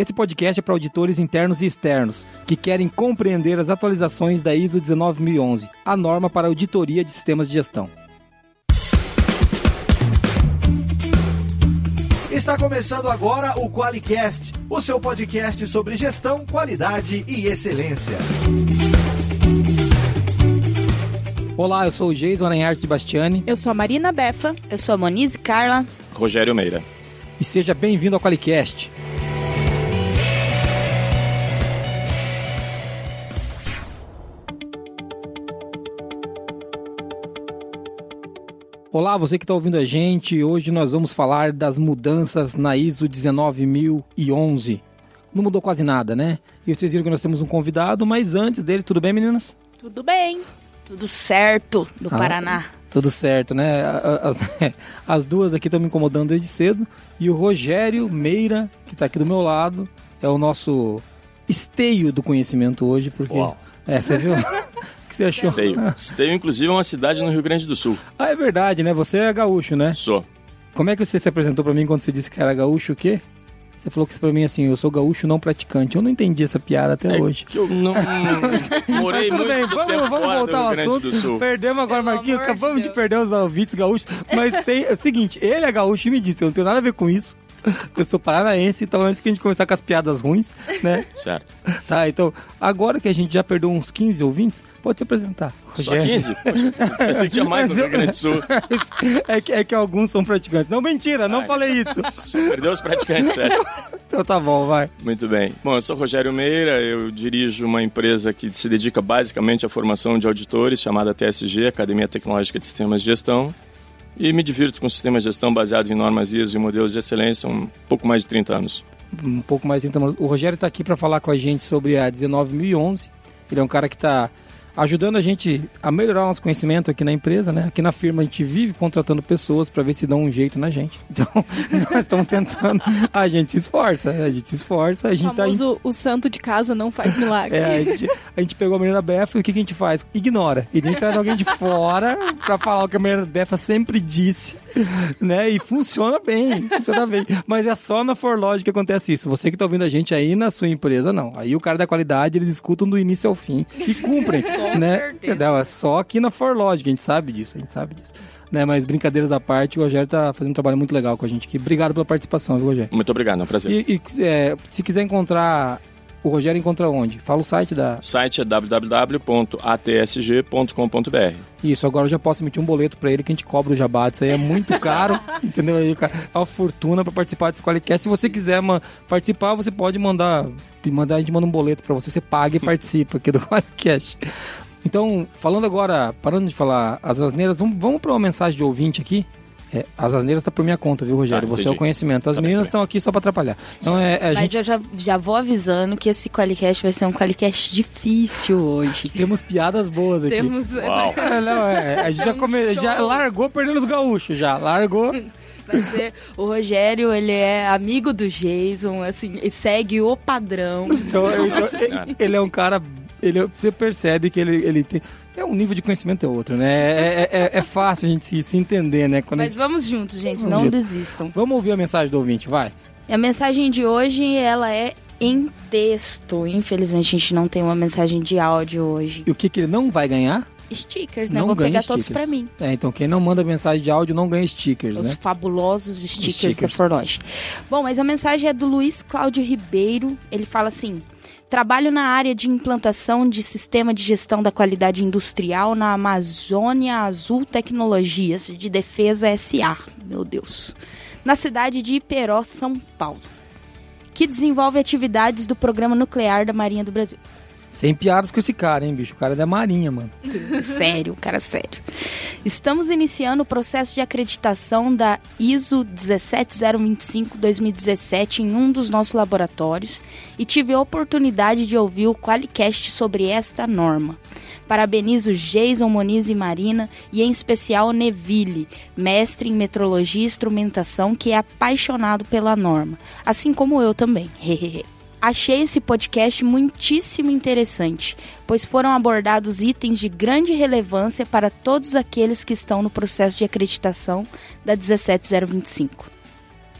Esse podcast é para auditores internos e externos que querem compreender as atualizações da ISO 19011, a norma para auditoria de sistemas de gestão. Está começando agora o QualiCast, o seu podcast sobre gestão, qualidade e excelência. Olá, eu sou o Jason Aranharte de Bastiani. Eu sou a Marina Befa. Eu sou a Monize Carla. Rogério Meira. E seja bem-vindo ao QualiCast. Olá, você que está ouvindo a gente. Hoje nós vamos falar das mudanças na ISO 19011. Não mudou quase nada, né? E vocês viram que nós temos um convidado, mas antes dele, tudo bem, meninas? Tudo bem. Tudo certo do Ah, Paraná. Tudo certo, né? As, as duas aqui estão me incomodando desde cedo. E o Rogério Meira, que está aqui do meu lado, é o nosso esteio do conhecimento hoje, porque. Uau. É, você viu? Você achou? Esteio. Esteio, inclusive, é uma cidade no Rio Grande do Sul. Ah, é verdade, né? Você é gaúcho, né? Sou. Como é que você se apresentou pra mim quando você disse que era gaúcho o quê? Você falou que isso pra mim assim, eu sou gaúcho não praticante. Eu não entendi essa piada até É hoje. que eu não morei Mas tudo muito bem, vamos, vamos fora voltar ao assunto. Perdemos agora, Pelo Marquinhos. de Acabamos de, Deus. perder os ouvintes gaúchos. Mas tem é o seguinte: ele é gaúcho e me disse, eu não tenho nada a ver com isso. Eu sou paranaense, então antes que a gente começar com as piadas ruins, né? Certo. Tá, então, agora que a gente já perdeu uns 15 ouvintes, pode se apresentar. Só 15? Poxa, pensei que tinha mais no Rio Grande do Sul. É que, é que alguns são praticantes. Não, mentira, não Ai. falei isso. Perdeu os praticantes, sério. Então tá bom, vai. Muito bem. Bom, eu sou Rogério Meira, eu dirijo uma empresa que se dedica basicamente à formação de auditores, chamada TSG, Academia Tecnológica de Sistemas de Gestão. E me divirto com sistemas de gestão baseados em normas ISO e modelos de excelência há um pouco mais de 30 anos. um pouco mais então o Rogério está aqui para falar com a gente sobre a 19011 ele é um cara que está ajudando a gente a melhorar o nosso conhecimento aqui na empresa né aqui na firma a gente vive contratando pessoas para ver se dão um jeito na gente então nós estamos tentando a gente se esforça a gente se esforça a O gente tá em- famoso o santo de casa não faz milagre. é, a, gente, a gente pegou a menina Befa e o que, que a gente faz? Ignora. E nem traz alguém de fora pra falar o que a menina Befa sempre disse, né? E funciona bem, funciona bem. Mas é só na Forlog que acontece isso. Você que tá ouvindo a gente aí na sua empresa, não. Aí o cara da qualidade, eles escutam do início ao fim e cumprem, né? certeza. É só aqui na Forlog, a gente sabe disso, a gente sabe disso. Né, mas brincadeiras à parte, o Rogério tá fazendo um trabalho muito legal com a gente aqui. Obrigado pela participação, viu, Rogério? Muito obrigado, é um prazer. E, e, é, se quiser encontrar o Rogério, encontra onde? Fala o site da. O site é www.atsg.com.br. Isso, agora eu já posso emitir um boleto pra ele que a gente cobra o jabá. Isso aí é muito caro, entendeu? Aí, cara, é uma fortuna pra participar desse Qualicast. Se você quiser participar, você pode mandar, mandar. A gente manda um boleto pra você, você paga e participa aqui do Qualicast. Então, falando agora, parando de falar as asneiras, vamos, vamos pra uma mensagem de ouvinte aqui. É, as asneiras tá por minha conta, viu, Rogério? Tá, você é o conhecimento. As Tá meninas tá estão aqui só pra atrapalhar. Então, é, é, a Mas gente. eu já, já vou avisando que esse Qualicast vai ser um Qualicast difícil hoje. Temos piadas boas aqui. Temos. Uau! É, não, é, a gente já, come, já largou perdendo os gaúchos, já. Largou. O Rogério, ele é amigo do Jason, assim, e segue o padrão. Então, então, ele é um cara. Ele, você percebe que ele, ele tem. É um nível de conhecimento é outro, né? É, é, é- é fácil a gente se, se entender, né? Quando Mas gente- vamos juntos, gente, Vamos não junto. desistam. Vamos ouvir a mensagem do ouvinte, vai. A mensagem de hoje, ela é em texto. Infelizmente, a gente não tem uma mensagem de áudio hoje. E o que, que ele não vai ganhar? Stickers, né? Não Vou ganha pegar todos stickers. pra mim. É, então quem não manda mensagem de áudio não ganha stickers, Os né? fabulosos stickers, Stickers. da Forloge. Bom, mas a mensagem é do Luiz Cláudio Ribeiro. Ele fala assim: Trabalho na área de implantação de sistema de gestão da qualidade industrial na Amazônia Azul Tecnologias de Defesa SA. Meu Deus. Na cidade de Iperó, São Paulo. Que desenvolve atividades do programa nuclear da Marinha do Brasil. Sem piadas com esse cara, hein, bicho? O cara é da marinha, mano. sério, cara sério. Estamos iniciando o processo de acreditação da ISO 17025-2017 em um dos nossos laboratórios e tive a oportunidade de ouvir o Qualicast sobre esta norma. Parabenizo Jason, Moniz e Marina e em especial Neville, mestre em metrologia e instrumentação que é apaixonado pela norma, assim como eu também. Hehehe. Achei esse podcast muitíssimo interessante, pois foram abordados itens de grande relevância para todos aqueles que estão no processo de acreditação da 17025.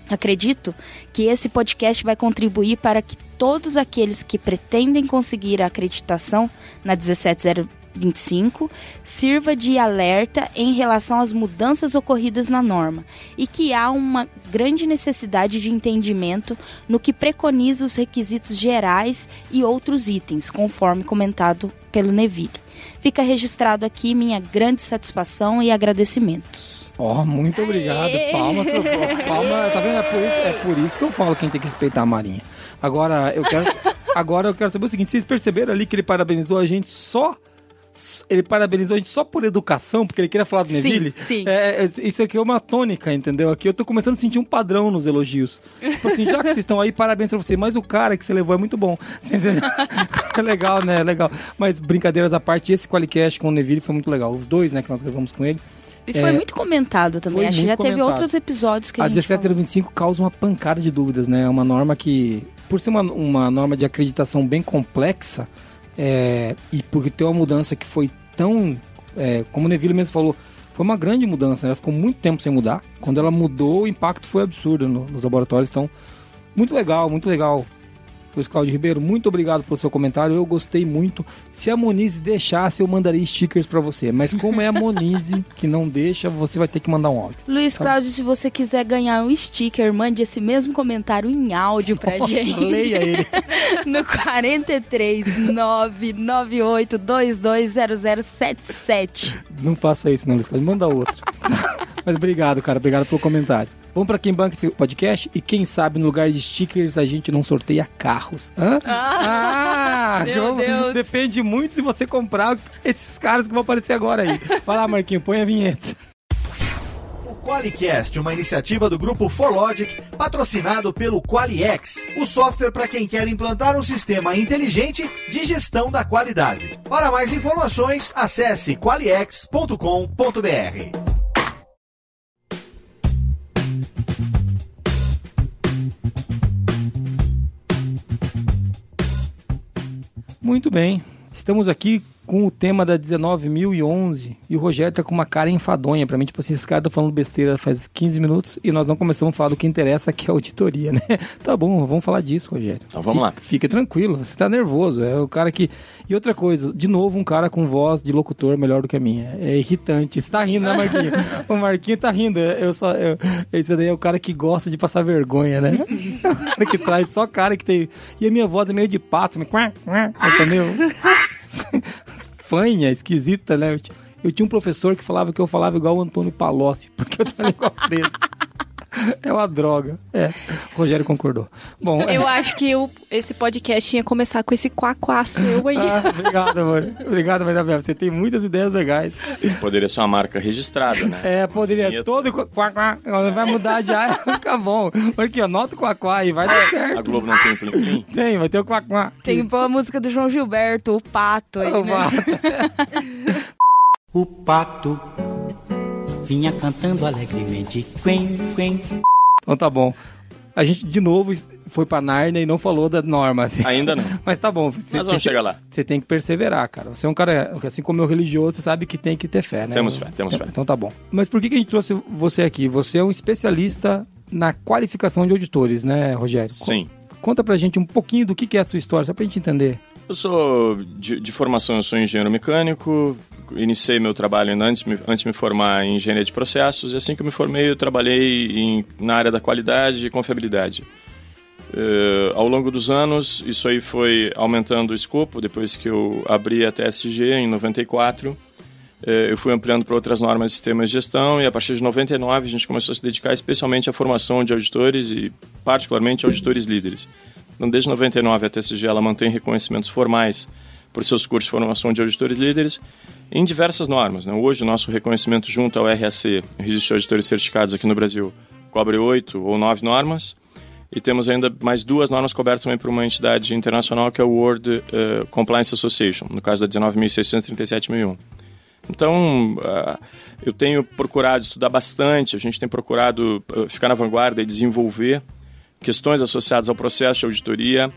Acredito que esse podcast vai contribuir para que todos aqueles que pretendem conseguir a acreditação na 17025 sirva de alerta em relação às mudanças ocorridas na norma e que há uma grande necessidade de entendimento no que preconiza os requisitos gerais e outros itens, conforme comentado pelo Neville. Fica registrado aqui minha grande satisfação e agradecimentos. Ó, muito obrigado. Palmas pro palma, tá vendo? É por, isso, é por isso que eu falo que a gente tem que respeitar a Marinha. Agora, eu quero, agora eu quero saber o seguinte: vocês perceberam ali que ele parabenizou a gente só. Ele parabenizou a gente só por educação, porque ele queria falar do Neville? sim. É, é, isso aqui é uma tônica, entendeu? Aqui eu tô começando a sentir um padrão nos elogios. Tipo assim, já que vocês estão aí, parabéns pra você, mas o cara que você levou é muito bom. Você entendeu? É legal, né? É legal. Mas brincadeiras à parte, esse Qualicast com o Neville foi muito legal. Os dois, né, que nós gravamos com ele. E foi É, muito comentado também. Acho que já muito teve comentado. outros episódios que a, A gente falou. 17025 causa uma pancada de dúvidas, né? É uma norma que, por ser uma, uma norma de acreditação bem complexa, é, e porque tem uma mudança que foi tão. é, como o Neville mesmo falou, foi uma grande mudança, né? ela ficou muito tempo sem mudar. Quando ela mudou, o impacto foi absurdo no- nos laboratórios. Então, muito legal, muito legal. Luiz Cláudio Ribeiro, muito obrigado pelo seu comentário. Eu gostei muito. Se a Monize deixasse, eu mandaria stickers pra você. Mas como é a Monize que não deixa, você vai ter que mandar um áudio. Luiz Cláudio, se você quiser ganhar um sticker, mande esse mesmo comentário em áudio pra gente. Leia ele. no 43 998 220077. Não faça isso, não, Luiz Cláudio. Manda outro. Mas obrigado, cara. Obrigado pelo comentário. Vamos pra quem banca esse podcast e quem sabe no lugar de stickers a gente não sorteia carros. Hã? Ah, meu vamos- Deus. Depende muito se você comprar esses caras que vão aparecer agora aí. Vai lá, Marquinho, põe a vinheta. O Qualicast, uma iniciativa do grupo ForLogic, patrocinado pelo Qualiex, o software para quem quer implantar um sistema inteligente de gestão da qualidade. Para mais informações, acesse qualiex.com.br. Muito bem. Estamos aqui com o tema da 19.011 e o Rogério tá com uma cara enfadonha pra mim. Tipo assim, esse cara tá falando besteira faz 15 minutos e nós não começamos a falar do que interessa, que é a auditoria, né? Tá bom, vamos falar disso, Rogério. Então vamos lá. Fique tranquilo, você tá nervoso. É o cara que. E outra coisa, de novo, um cara com voz de locutor melhor do que a minha. É irritante. Você tá rindo, né, Marquinho? o Marquinho tá rindo. Eu só. Eu... Esse daí é o cara que gosta de passar vergonha, né? O cara que traz só cara que tem. E a minha voz é meio de pato, meio. é meio. Fanha, esquisita, né? Eu Eu tinha um professor que falava que eu falava igual o Antônio Palocci, porque eu tenho a língua presa. É uma droga. É. O Rogério concordou. Bom, é- Eu acho que o- esse podcast ia começar com esse quá-quá seu aí. Ah, obrigado, amor. Obrigado, Maria Bela. Você tem muitas ideias legais. Poderia ser uma marca registrada, né? É, poderia Vinheta. todo quá, quá, quá. Agora vai mudar de área, fica bom. Porque anota o quá, quá aí, vai dar A certo. Globo não tem plim? Tem, vai ter o quá, quá. Tem a música do João Gilberto, o Pato aí, O né? Vá. O pato vinha cantando alegremente. Quen, quen. Então tá bom. A gente, de novo, foi pra Nárnia e não falou da norma. assim. Ainda não. Mas tá bom. Você, Nós vamos chegar lá. Você tem que perseverar, cara. Você é um cara, assim como eu religioso, você sabe que tem que ter fé, né? Temos fé, temos fé. Então tá bom. Mas por que, que a gente trouxe você aqui? Você é um especialista na qualificação de auditores, né, Rogério? Sim. Conta pra gente um pouquinho do que, que é a sua história, só pra gente entender. Eu sou, de, de formação, eu sou engenheiro mecânico, iniciei meu trabalho antes, antes de me formar em engenharia de processos, e assim que eu me formei eu trabalhei em- na área da qualidade e confiabilidade. Eh, ao longo dos anos, isso aí foi aumentando o escopo, depois que eu abri a TSG em 94, eh, eu fui ampliando para outras normas de sistemas de gestão, e a partir de 99 a gente começou a se dedicar especialmente à formação de auditores e particularmente auditores líderes. Então, desde 99 a TSG ela mantém reconhecimentos formais por seus cursos de formação de auditores líderes em diversas normas. Né? Hoje, o nosso reconhecimento junto ao RAC, Registro de Auditores Certificados aqui no Brasil, cobre oito ou nove normas. E temos ainda mais duas normas cobertas também por uma entidade internacional, que é o World eh, Compliance Association, no caso da 19.637.001. Então, ah, eu tenho procurado estudar bastante, a gente tem procurado ah, ficar na vanguarda e desenvolver questões associadas ao processo de auditoria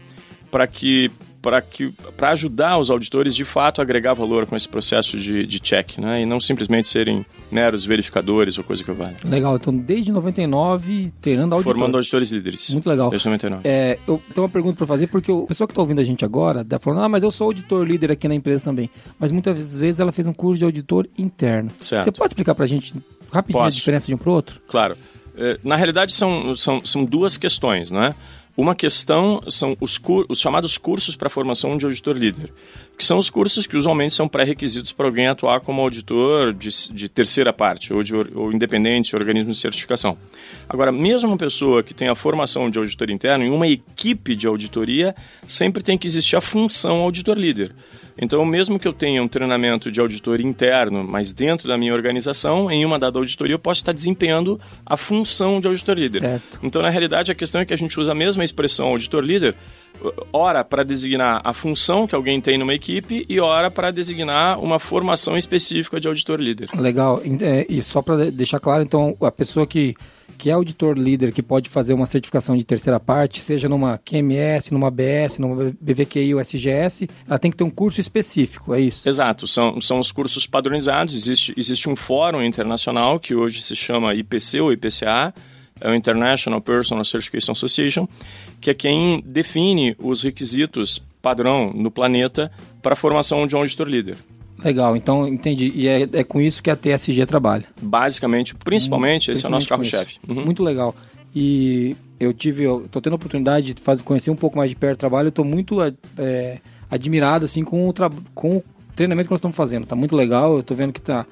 para que para ajudar os auditores de fato a agregar valor com esse processo de, de check, né? E não simplesmente serem meros verificadores ou coisa que vale. Legal, então desde 99 treinando auditores. Formando auditores líderes. Muito legal. Desde 99. É, eu tenho uma pergunta para fazer, porque o pessoa que está ouvindo a gente agora tá falando, ah, mas eu sou auditor líder aqui na empresa também. Mas muitas vezes ela fez um curso de auditor interno. Certo. Você pode explicar para a gente rapidinho Posso. a diferença de um para o outro? Claro. Eh, Na realidade, são, são, são duas questões, né? Uma questão são os, os chamados cursos para formação de auditor líder, que são os cursos que usualmente são pré-requisitos para alguém atuar como auditor de, de terceira parte, ou, de, ou independente, organismo de certificação. Agora, mesmo uma pessoa que tem a formação de auditor interno, em uma equipe de auditoria, sempre tem que existir a função auditor líder. Então, mesmo que eu tenha um treinamento de auditor interno, mas dentro da minha organização, em uma dada auditoria, eu posso estar desempenhando a função de auditor líder. Certo. Então, na realidade, a questão é que a gente usa a mesma expressão auditor líder, ora para designar a função que alguém tem numa equipe e ora para designar uma formação específica de auditor líder. Legal. É, e só para deixar claro, então, a pessoa que, que é auditor líder, que pode fazer uma certificação de terceira parte, seja numa QMS, numa ABS, numa BVQI ou SGS, ela tem que ter um curso específico, é isso? Exato, são, são os cursos padronizados. Existe, existe um fórum internacional que hoje se chama IPC ou IPCA, é o International Personal Certification Association, que é quem define os requisitos padrão no planeta para a formação de um auditor líder. Legal, então entendi. E é, é com isso que a TSG trabalha. Basicamente, principalmente, esse é o nosso Principalmente carro-chefe. Uhum. Muito legal. E eu tive, eu tô tendo a oportunidade de fazer, conhecer um pouco mais de perto o trabalho. Eu tô muito é, admirado assim com o, com o treinamento que nós estamos fazendo. Tá muito legal. Eu tô vendo que tá.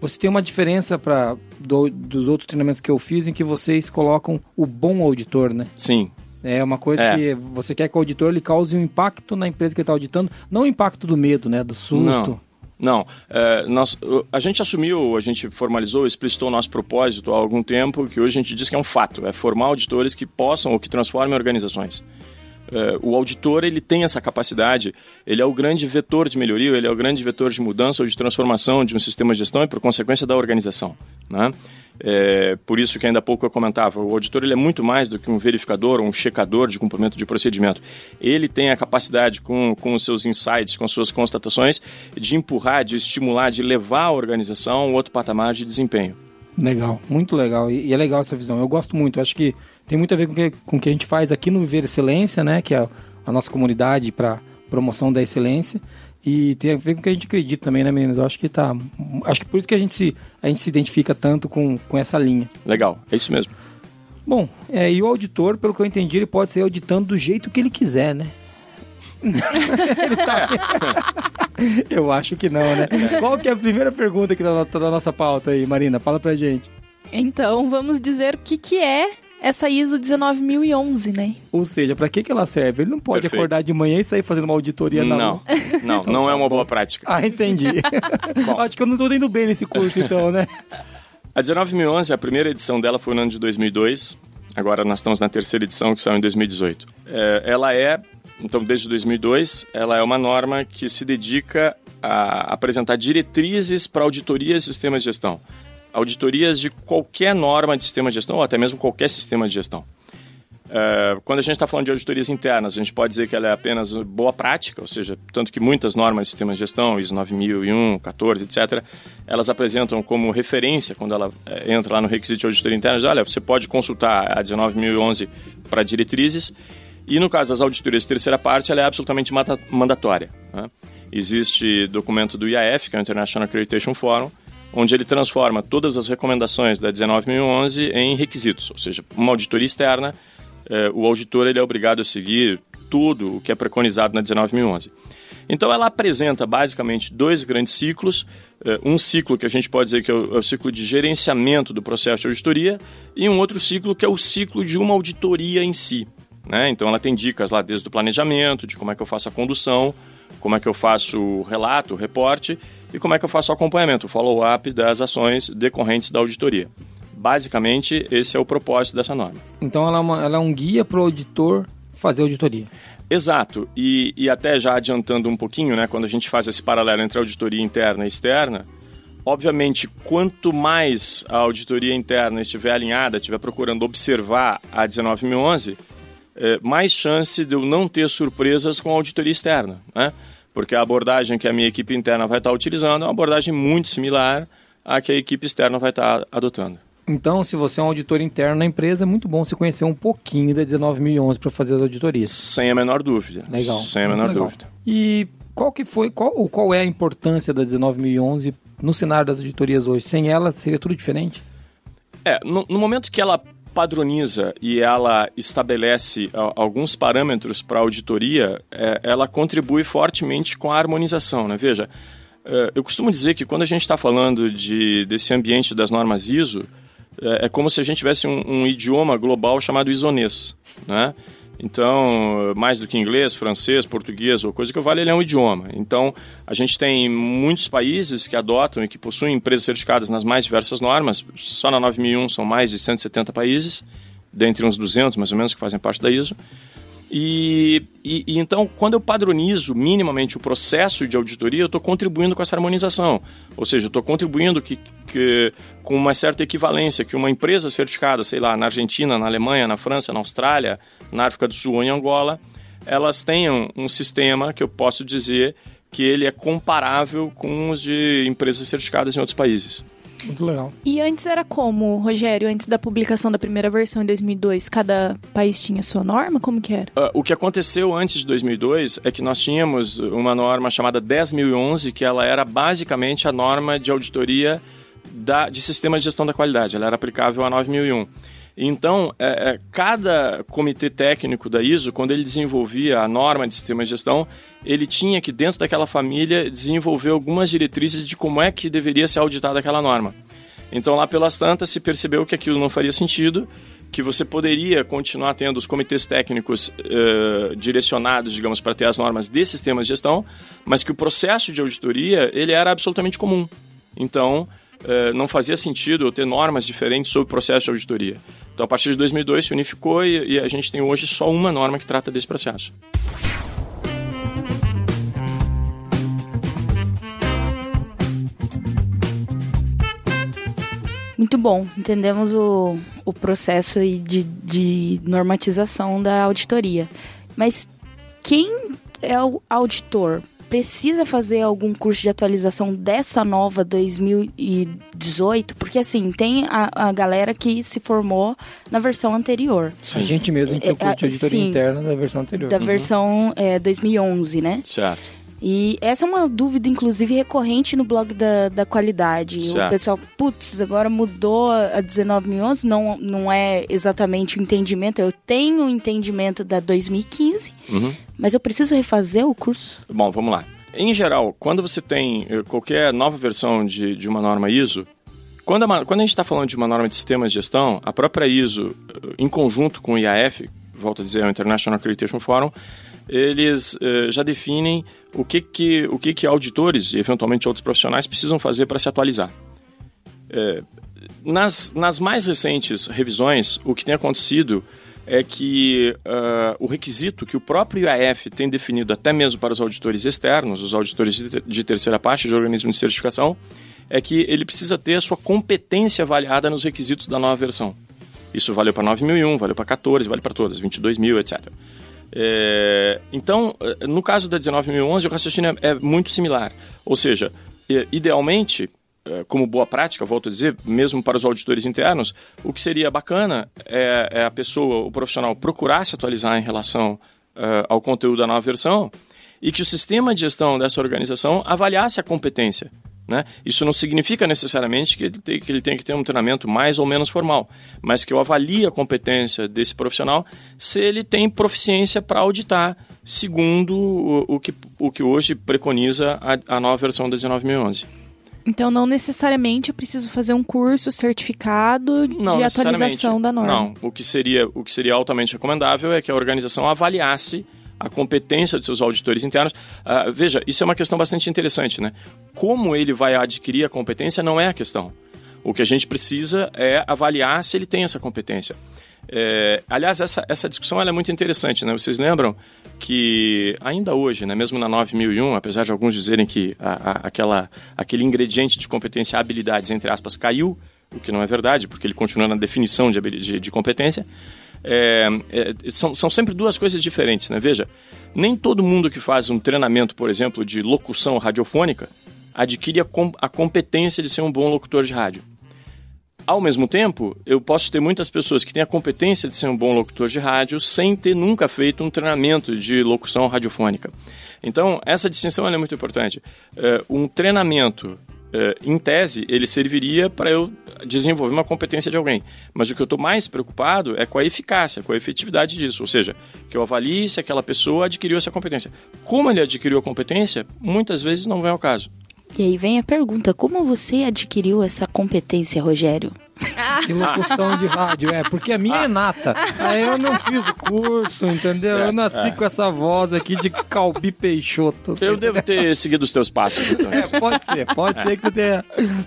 Você tem uma diferença para dos outros treinamentos que eu fiz em que vocês colocam o bom auditor, né? Sim, É uma coisa É. que você quer que o auditor ele cause um impacto na empresa que ele está auditando, não o impacto do medo, né? Do susto. Não. Não, é, nós, a gente assumiu, a gente formalizou, explicitou o nosso propósito há algum tempo, que hoje a gente diz que é um fato, é formar auditores que possam ou que transformem organizações. É, o auditor ele tem essa capacidade, ele é o grande vetor de melhoria, ele é o grande vetor de mudança ou de transformação de um sistema de gestão e por consequência da organização. Né? É, por isso que ainda há pouco eu comentava, o auditor ele é muito mais do que um verificador ou um checador de cumprimento de procedimento. Ele tem a capacidade, com, com os seus insights, com as suas constatações, de empurrar, de estimular, de levar a organização a um outro patamar de desempenho. Legal, muito legal. E, e é legal essa visão. Eu gosto muito. Eu acho que tem muito a ver com que, o que a gente faz aqui no Viver Excelência, né? Que é a nossa comunidade para promoção da excelência. E tem a ver com o que a gente acredita também, né, meninas? Eu acho que tá. Acho que por isso que a gente se, a gente se identifica tanto com, com essa linha. Legal, é isso mesmo. Bom, é, e o auditor, pelo que eu entendi, ele pode ser auditando do jeito que ele quiser, né? Ele tá- eu acho que não, né? Qual que é a primeira pergunta que tá na, tá na nossa pauta aí, Marina? Fala pra gente. Então, vamos dizer o que, que é essa ISO 19011, né? Ou seja, pra que, que ela serve? Ele não pode Perfeito. acordar de manhã e sair fazendo uma auditoria na Não, rua. não, não é uma boa prática. Ah, entendi. acho que eu não tô indo bem nesse curso, então, né? A 19011, a primeira edição dela foi no ano de 2002. Agora nós estamos na terceira edição, que saiu em 2018. É, ela é, então desde 2002, ela é uma norma que se dedica a apresentar diretrizes para auditorias e sistemas de gestão. Auditorias de qualquer norma de sistema de gestão, ou até mesmo qualquer sistema de gestão. É, quando a gente está falando de auditorias internas, a gente pode dizer que ela é apenas boa prática, ou seja, tanto que muitas normas de sistemas de gestão, ISO 9001, 14, etc., elas apresentam como referência, quando ela é, entra lá no requisito de auditoria interna, diz, olha, você pode consultar a 19011 para diretrizes, e no caso das auditorias de terceira parte, ela é absolutamente mandatória. né? Existe documento do IAF, que é o International Accreditation Forum, onde ele transforma todas as recomendações da 19011 em requisitos, ou seja, uma auditoria externa, eh, o auditor ele é obrigado a seguir tudo o que é preconizado na 19011. Então ela apresenta basicamente dois grandes ciclos, eh, um ciclo que a gente pode dizer que é o, é o ciclo de gerenciamento do processo de auditoria e um outro ciclo que é o ciclo de uma auditoria em si. né? Então ela tem dicas lá desde o planejamento, de como é que eu faço a condução, como é que eu faço o relato, o reporte e como é que eu faço o acompanhamento, o follow-up das ações decorrentes da auditoria. Basicamente, esse é o propósito dessa norma. Então ela é, uma- ela é um guia pro auditor fazer auditoria. Exato, e, e até já adiantando um pouquinho, né, quando a gente faz esse paralelo entre auditoria interna e externa, obviamente, quanto mais a auditoria interna estiver alinhada, estiver procurando observar a 19011, é, mais chance de eu não ter surpresas com a auditoria externa, né? Porque a abordagem que a minha equipe interna vai estar utilizando é uma abordagem muito similar à que a equipe externa vai estar adotando. Então, se você é um auditor interno na empresa, é muito bom você conhecer um pouquinho da 19011 para fazer as auditorias. Sem a menor dúvida. Legal. Sem a menor legal. dúvida. E qual que foi, qual, qual é a importância da 19011 no cenário das auditorias hoje? Sem ela, seria tudo diferente? É, no, no momento que ela padroniza e ela estabelece alguns parâmetros para auditoria, é, ela contribui fortemente com a harmonização, né? Veja, é, eu costumo dizer que quando a gente está falando de, desse ambiente das normas ISO, é, é como se a gente tivesse um, um idioma global chamado isonês, né? Então, mais do que inglês, francês, português ou coisa que vale, ele é um idioma. Então, a gente tem muitos países que adotam e que possuem empresas certificadas nas mais diversas normas. Só na 9001 são mais de 170 países, dentre uns 200 mais ou menos que fazem parte da ISO. E, e- e então, quando eu padronizo minimamente o processo de auditoria, eu estou contribuindo com essa harmonização. Ou seja, eu estou contribuindo que, que- com uma certa equivalência, que uma empresa certificada, sei lá, na Argentina, na Alemanha, na França, na Austrália, na África do Sul ou em Angola, elas tenham um sistema que eu posso dizer que ele é comparável com os de empresas certificadas em outros países. Muito legal. E antes era como, Rogério? Antes da publicação da primeira versão em 2002, cada país tinha sua norma? Como que era? Ah, o que aconteceu antes de 2002 é que nós tínhamos uma norma chamada 10.011, que ela era basicamente a norma de auditoria da, de sistema de gestão da qualidade. Ela era aplicável a 9001. Então, é, é, cada comitê técnico da ISO, quando ele desenvolvia a norma de sistema de gestão, ele tinha que, dentro daquela família, desenvolver algumas diretrizes de como é que deveria ser auditada aquela norma. Então, lá pelas tantas, se percebeu que aquilo não faria sentido, que você poderia continuar tendo os comitês técnicos eh, direcionados, digamos, para ter as normas de sistemas de gestão, mas que o processo de auditoria ele era absolutamente comum. Então, não fazia sentido eu ter normas diferentes sobre o processo de auditoria. Então, a partir de 2002 se unificou e, a gente tem hoje só uma norma que trata desse processo. Muito bom, entendemos o, o processo de, de normatização da auditoria. Mas quem é o auditor? Precisa fazer algum curso de atualização dessa nova 2018? Porque assim, tem a, a galera que se formou na versão anterior, A gente mesmo É, curso de é, auditoria sim. interna da versão anterior. da versão é, 2011, né? Certo. E essa é uma dúvida, inclusive, recorrente no blog da, da qualidade. Certo. O pessoal, putz, agora mudou a 19011, não, não é exatamente o entendimento. Eu tenho o entendimento da 2015, Uhum. mas eu preciso refazer o curso. Bom, vamos lá. Em geral, quando você tem eh, qualquer nova versão de, de uma norma ISO, quando a, quando a gente está falando de uma norma de sistemas de gestão, a própria ISO, eh, em conjunto com o IAF, volto a dizer, o International Accreditation Forum, eles eh, já definem o que que, o que que auditores e eventualmente outros profissionais precisam fazer para se atualizar. Eh, nas, nas mais recentes revisões, o que tem acontecido é que ah, o requisito que o próprio IAF tem definido até mesmo para os auditores externos, os auditores de, de terceira parte de organismo de certificação, é que ele precisa ter a sua competência avaliada nos requisitos da nova versão. Isso valeu para 9001, valeu para 14, vale para todas, 22.000, etc. É, então, eh, no caso da 19.011, o raciocínio é, é muito similar. Ou seja, idealmente, eh, como boa prática, volto a dizer, mesmo para os auditores internos, o que seria bacana é, é a pessoa, o profissional, procurar se atualizar em relação ao conteúdo da nova versão e que o sistema de gestão dessa organização avaliasse a competência. Né? Isso não significa necessariamente que ele, tem, que ele tem que ter um treinamento mais ou menos formal, mas que eu avalie a competência desse profissional se ele tem proficiência para auditar, segundo o, o, que, o que hoje preconiza a, a nova versão da 19.011. Então, não necessariamente eu preciso fazer um curso certificado Não de atualização da norma. Não, o que seria o que seria altamente recomendável é que a organização avaliasse a competência de seus auditores internos. Ah, veja, isso é uma questão bastante interessante, né? Como ele vai adquirir a competência não é a questão. O que a gente precisa é avaliar se ele tem essa competência. É, aliás, essa, essa discussão é muito interessante, né? Vocês lembram que ainda hoje, né, mesmo na 9001, apesar de alguns dizerem que a, a, aquela, aquele ingrediente de competência habilidades, entre aspas, caiu, o que não é verdade, porque ele continua na definição de, de, de competência, é, é, são, são sempre duas coisas diferentes, né? Veja, nem todo mundo que faz um treinamento, por exemplo, de locução radiofônica adquire a, com, a competência de ser um bom locutor de rádio. Ao mesmo tempo, eu posso ter muitas pessoas que têm a competência de ser um bom locutor de rádio sem ter nunca feito um treinamento de locução radiofônica. Então, essa distinção é muito importante. Uh, um treinamento em tese, ele serviria para eu desenvolver uma competência de alguém. Mas o que eu estou mais preocupado é com a eficácia, com a efetividade disso. Ou seja, que eu avalie se aquela pessoa adquiriu essa competência. Como ele adquiriu a competência, muitas vezes não vem ao caso. E aí vem a pergunta: como você adquiriu essa competência, Rogério? De locução de rádio, é, porque a minha é nata. Aí eu não fiz o curso, entendeu? Eu nasci com essa voz aqui de Calbi Peixoto. Eu devo ter seguido os teus passos, então. É, pode ser, pode ser que você tenha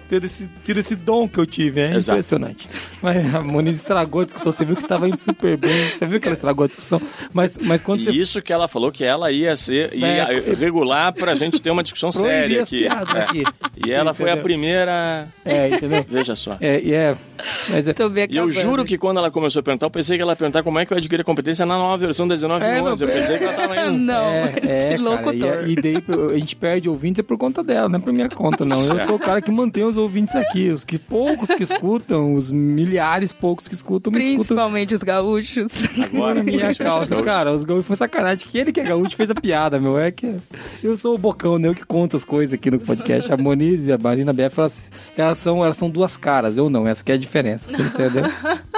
tido esse, tido esse dom que eu tive, é Exato. impressionante. Mas a Moniz estragou a discussão, você viu que estava indo super bem, você viu que ela estragou a discussão, mas, mas quando você... Isso que ela falou que ela ia ser ia É, regular pra gente ter uma discussão séria aqui. É. aqui. E Sim, ela foi a entendeu? primeira. É, entendeu? Veja só. É, e é... Mas é... Tô bem E eu juro que quando ela começou a perguntar, eu pensei que ela ia perguntar como é que eu adquiri a competência na nova versão da 19 É, não, Eu pensei que ela tava indo. Não, É, é, que cara, locutor. e, e daí a gente perde ouvintes é por conta dela, não é por minha conta, não. Eu sou o cara que mantém os ouvintes aqui. Os que poucos que escutam, os milhares poucos que escutam, me escutam Principalmente os gaúchos. Agora, minha causa. Cara, os gaúchos foi sacanagem. Que ele que é gaúcho fez a piada, meu. É que eu sou o bocão, né? Eu que conto as coisas aqui no podcast. A Moniz e a Marina BF, elas, elas, são, elas são duas caras. Eu não, essa que é a diferença, você entendeu?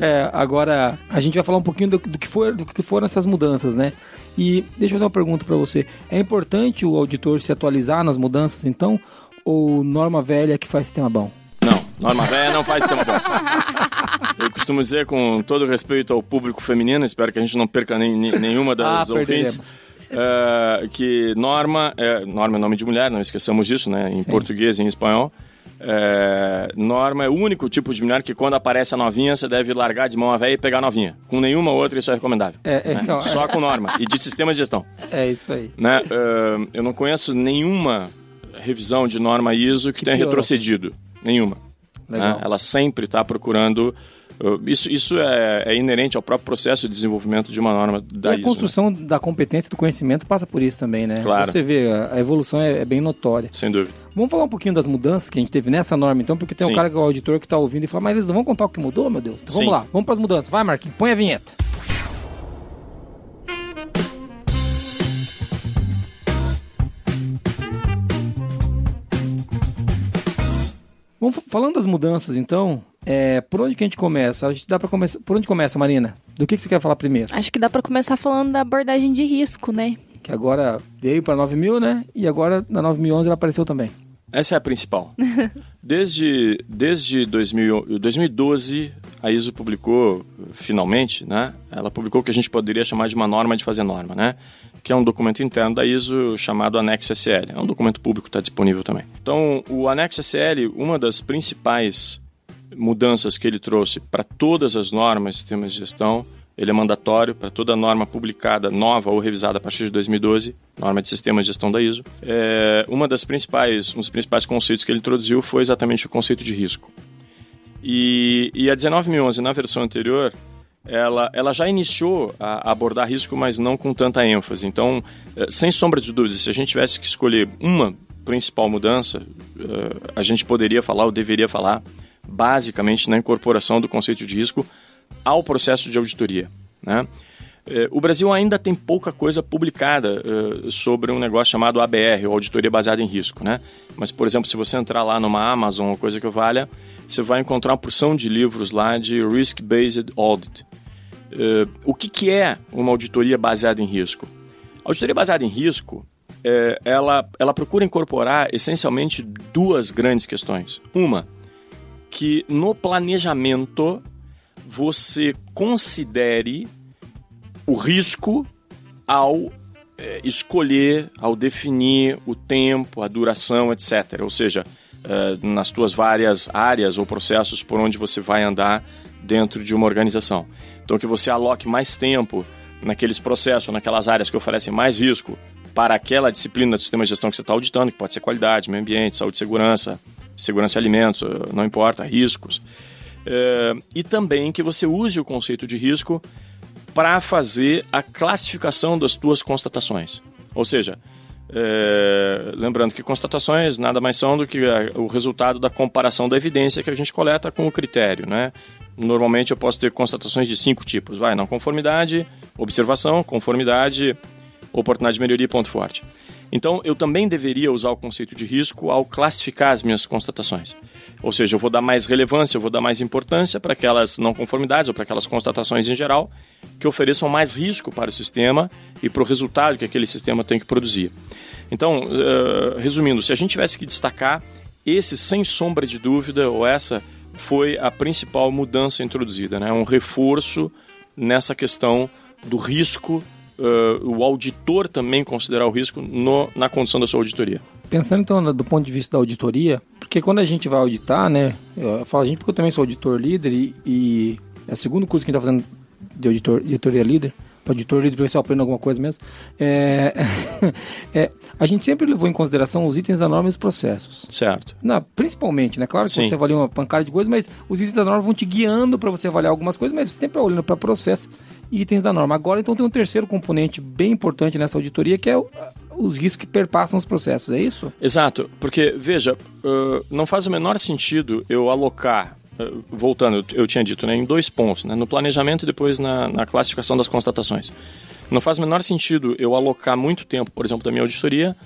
É, agora a gente vai falar um pouquinho do, do que for, do que foram essas mudanças, né? E deixa eu fazer uma pergunta pra você. É importante o auditor se atualizar nas mudanças, então? Ou norma velha que faz sistema bom? Não, norma velha não faz sistema bom. Eu costumo dizer, com todo respeito ao público feminino, espero que a gente não perca nem, nem- nenhuma das Ah, ouvintes. eh, que norma, é, norma é nome de mulher, não esqueçamos disso, né? Em Sim. português e em espanhol. É, norma é o único tipo de mulher que quando aparece a novinha, você deve largar de mão a velha e pegar a novinha. Com nenhuma outra isso é recomendável. É, é, né? então, é. Só com norma e de sistema de gestão. É isso aí. né? Eh, eu não conheço nenhuma revisão de norma ISO que, tenha piorou. retrocedido. Nenhuma. Legal. né? Ela sempre está procurando. Isso isso é, é inerente ao próprio processo de desenvolvimento de uma norma E da a ISO. né? construção da competência e do conhecimento passa por isso também, né? Claro. Você vê, a a evolução é, é bem notória. Sem dúvida. Vamos falar um pouquinho das mudanças que a gente teve nessa norma, então, porque tem um Sim. cara que é o auditor que tá ouvindo e fala, mas eles vão contar o que mudou, meu Deus? Então, vamos Sim. lá, vamos pras mudanças. Vai, Marquinhos, põe a vinheta. Vamos falando das mudanças, então, é, por onde que a gente começa? A gente dá para começar. Por onde começa, Marina? Do que, que você quer falar primeiro? Acho que dá pra começar falando da abordagem de risco, né? Que agora veio para 9000, né? E agora na 9011 ela apareceu também. Essa é a principal. Desde, desde 2000, 2012, a ISO publicou, finalmente, né? Ela publicou o que a gente poderia chamar de uma norma de fazer norma, né? Que é um documento interno da ISO chamado Anexo SL. É um documento público, está disponível também. Então, o Anexo SL, uma das principais mudanças que ele trouxe para todas as normas sistemas de gestão, ele é mandatório para toda norma publicada nova ou revisada a partir de 2012, norma de sistemas de gestão da ISO. É, uma das principais, um dos principais conceitos que ele introduziu foi exatamente o conceito de risco. E, e a 19011 na versão anterior, ela, ela já iniciou a, abordar risco, mas não com tanta ênfase. Então, eh, sem sombra de dúvidas, se a gente tivesse que escolher uma principal mudança, eh, a gente poderia falar ou deveria falar basicamente na incorporação do conceito de risco ao processo de auditoria. Né? Eh, O Brasil ainda tem pouca coisa publicada eh, sobre um negócio chamado ABR, ou Auditoria Baseada em Risco. Né? Mas, por exemplo, se você entrar lá numa Amazon ou coisa que valha, você vai encontrar uma porção de livros lá de Risk-Based Audit. Eh, o que, é uma auditoria baseada em risco? A auditoria baseada em risco, ela, ela procura incorporar essencialmente duas grandes questões. Uma, que no planejamento você considere o risco ao eh, escolher, ao definir o tempo, a duração, etc. Ou seja, eh, nas tuas várias áreas ou processos por onde você vai andar dentro de uma organização. Então, que você aloque mais tempo naqueles processos, naquelas áreas que oferecem mais risco para aquela disciplina do sistema de gestão que você está auditando, que pode ser qualidade, meio ambiente, saúde e segurança, segurança de alimentos, eh, não importa, riscos. É, e também que você use o conceito de risco para fazer a classificação das tuas constatações. Ou seja, é, lembrando que constatações nada mais são do que o resultado da comparação da evidência que a gente coleta com o critério, né? Normalmente eu posso ter constatações de cinco tipos, vai, não conformidade, observação, conformidade, oportunidade de melhoria e ponto forte. Então eu também deveria usar o conceito de risco ao classificar as minhas constatações. Ou seja, eu vou dar mais relevância, eu vou dar mais importância para aquelas não conformidades ou para aquelas constatações em geral que ofereçam mais risco para o sistema e para o resultado que aquele sistema tem que produzir. Então, uh, resumindo, se a gente tivesse que destacar, esse, sem sombra de dúvida, ou essa foi a principal mudança introduzida, né? um reforço nessa questão do risco, uh, o auditor também considerar o risco no, na condição da sua auditoria. Pensando então do ponto de vista da auditoria, porque quando a gente vai auditar, né, eu falo a gente porque eu também sou auditor líder e, e é o segundo curso que a gente está fazendo de auditor, auditoria líder, para auditor líder, para ver se eu aprendo alguma coisa mesmo. É, é, a gente sempre levou em consideração os itens da norma e os processos. Certo. Não, principalmente, né? Claro que Sim. você avalia uma pancada de coisas, mas os itens da norma vão te guiando para você avaliar algumas coisas, mas você sempre olhando para processo itens da norma. Agora, então, tem um terceiro componente bem importante nessa auditoria, que é o, os riscos que perpassam os processos, é isso? Exato, porque, veja, uh, não faz o menor sentido eu alocar uh, voltando, eu, tinha dito, né, em dois pontos, né, no planejamento e depois na, na, classificação das constatações. Não faz o menor sentido eu alocar muito tempo, por exemplo, da minha auditoria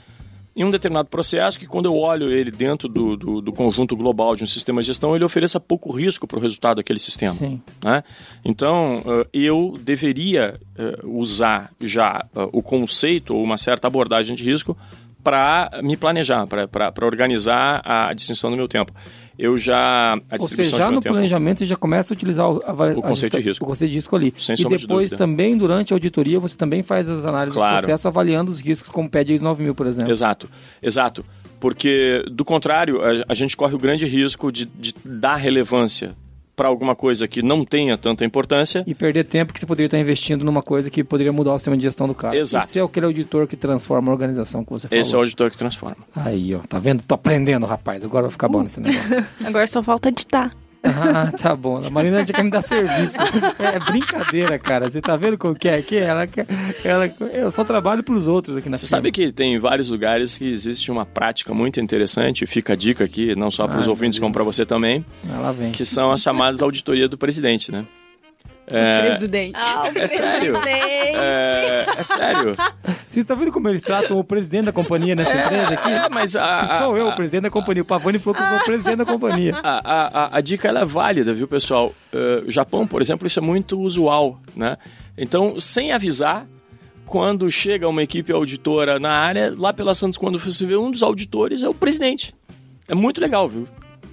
em um determinado processo que, quando eu olho ele dentro do, do, do conjunto global de um sistema de gestão, ele ofereça pouco risco para o resultado daquele sistema. Sim. Né? Então, uh, eu deveria uh, usar já o conceito ou uma certa abordagem de risco para me planejar, para organizar a distinção do meu tempo. Eu já. A Ou seja, já no tempo, planejamento você já começa a utilizar o, a, o conceito a, de risco. O conceito de risco ali. Sem e depois de também, durante a auditoria, você também faz as análises claro. do processo avaliando os riscos, como pede ISO 9000, por exemplo. Exato, exato. Porque, do contrário, a, a gente corre o grande risco de, de dar relevância para alguma coisa que não tenha tanta importância. E perder tempo que você poderia estar investindo numa coisa que poderia mudar o sistema de gestão do cara. Exato. Esse é aquele auditor que transforma a organização que você falou. Esse é o auditor que transforma. Aí, ó, tá vendo? Tô aprendendo, rapaz. Agora vai ficar bom nesse negócio. Agora só falta editar. Ah, tá bom. A Marina já quer me dar serviço. É brincadeira, cara. Você tá vendo como que é aqui? Ela, ela, eu só trabalho pros outros aqui na Você sabe que tem vários lugares que existe uma prática muito interessante, fica a dica aqui, não só para os Ai, ouvintes, como para você também, Ela vem. que são as chamadas auditoria do presidente, né? É, presidente. é sério. É, é, sério. Você está vendo como eles tratam o presidente da companhia nessa empresa aqui? É, mas a, Que sou a, eu, a, o presidente da companhia. O Pavani falou que eu sou o presidente da companhia. A, a, a, dica ela é válida, viu, pessoal? Uh, Japão, por exemplo, isso é muito usual, né? Então, sem avisar, quando chega uma equipe auditora na área, lá pela Santos, quando você vê um dos auditores, é o presidente. É muito legal, viu?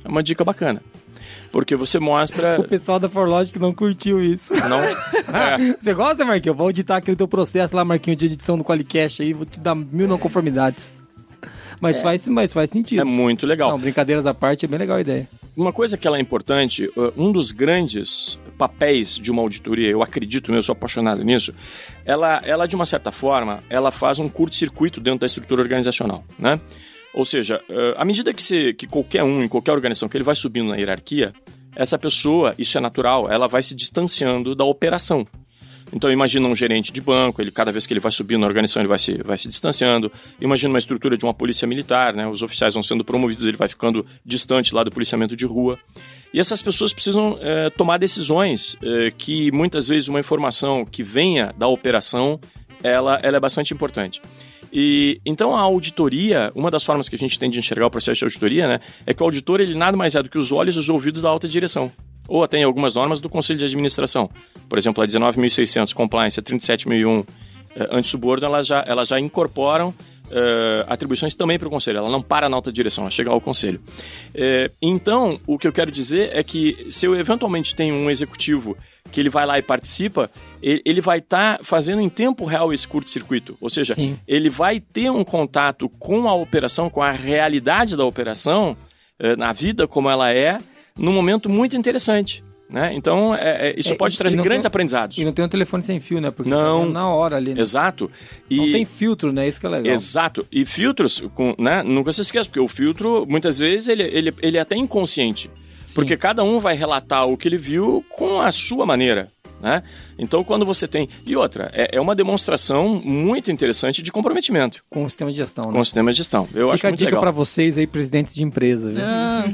É uma dica bacana. Porque você mostra. O pessoal da Forlogic não curtiu isso. Não. É. Você gosta, Marquinhos? Eu vou auditar aquele teu processo lá, Marquinhos, de edição do Qualicast aí, vou te dar mil não conformidades. Mas, é. faz, mas faz sentido. É muito legal. Não, brincadeiras à parte, é bem legal a ideia. Uma coisa que ela é importante, um dos grandes papéis de uma auditoria, eu acredito, eu sou apaixonado nisso, ela, ela de uma certa forma, ela faz um curto-circuito dentro da estrutura organizacional, né? Ou seja, à medida que, você, que qualquer um, em qualquer organização, que ele vai subindo na hierarquia, essa pessoa, isso é natural, ela vai se distanciando da operação. Então imagina um gerente de banco, ele cada vez que ele vai subindo na organização, ele vai se, vai se distanciando. Imagina uma estrutura de uma polícia militar, né? Os oficiais vão sendo promovidos, ele vai ficando distante lá do policiamento de rua. E essas pessoas precisam é, tomar decisões é, que muitas vezes uma informação que venha da operação, ela, ela é bastante importante. E então a auditoria, uma das formas que a gente tem de enxergar o processo de auditoria, né, é que o auditor ele nada mais é do que os olhos e os ouvidos da alta direção. Ou até em algumas normas do Conselho de Administração. Por exemplo, a 19.600 Compliance, a 37.001 eh, Antissuborno, elas já, elas já incorporam Uh, atribuições também para o conselho, ela não para na alta direção, ela chega ao conselho. Uh, então, o que eu quero dizer é que se eu eventualmente tenho um executivo que ele vai lá e participa, ele, vai estar tá fazendo em tempo real esse curto-circuito. Ou seja, Sim. ele vai ter um contato com a operação, com a realidade da operação, uh, na vida como ela é, num momento muito interessante. Né? Então, é, é, isso É, pode trazer grandes tem- aprendizados. E não tem um telefone sem fio, né? Porque Não. tá na hora ali, né? Exato. E... Não tem filtro, né? Isso que é legal. Exato. E filtros, com, né? Nunca se esqueça, porque o filtro, muitas vezes, ele, ele, ele é até inconsciente. Porque cada um vai relatar o que ele viu com a sua maneira. Né? Então, quando você tem. E outra, é, é uma demonstração muito interessante de comprometimento Com o sistema de gestão, né? com o sistema de gestão. Eu acho Fica a muito dica legal. pra vocês aí, presidentes de empresa, viu? Ah,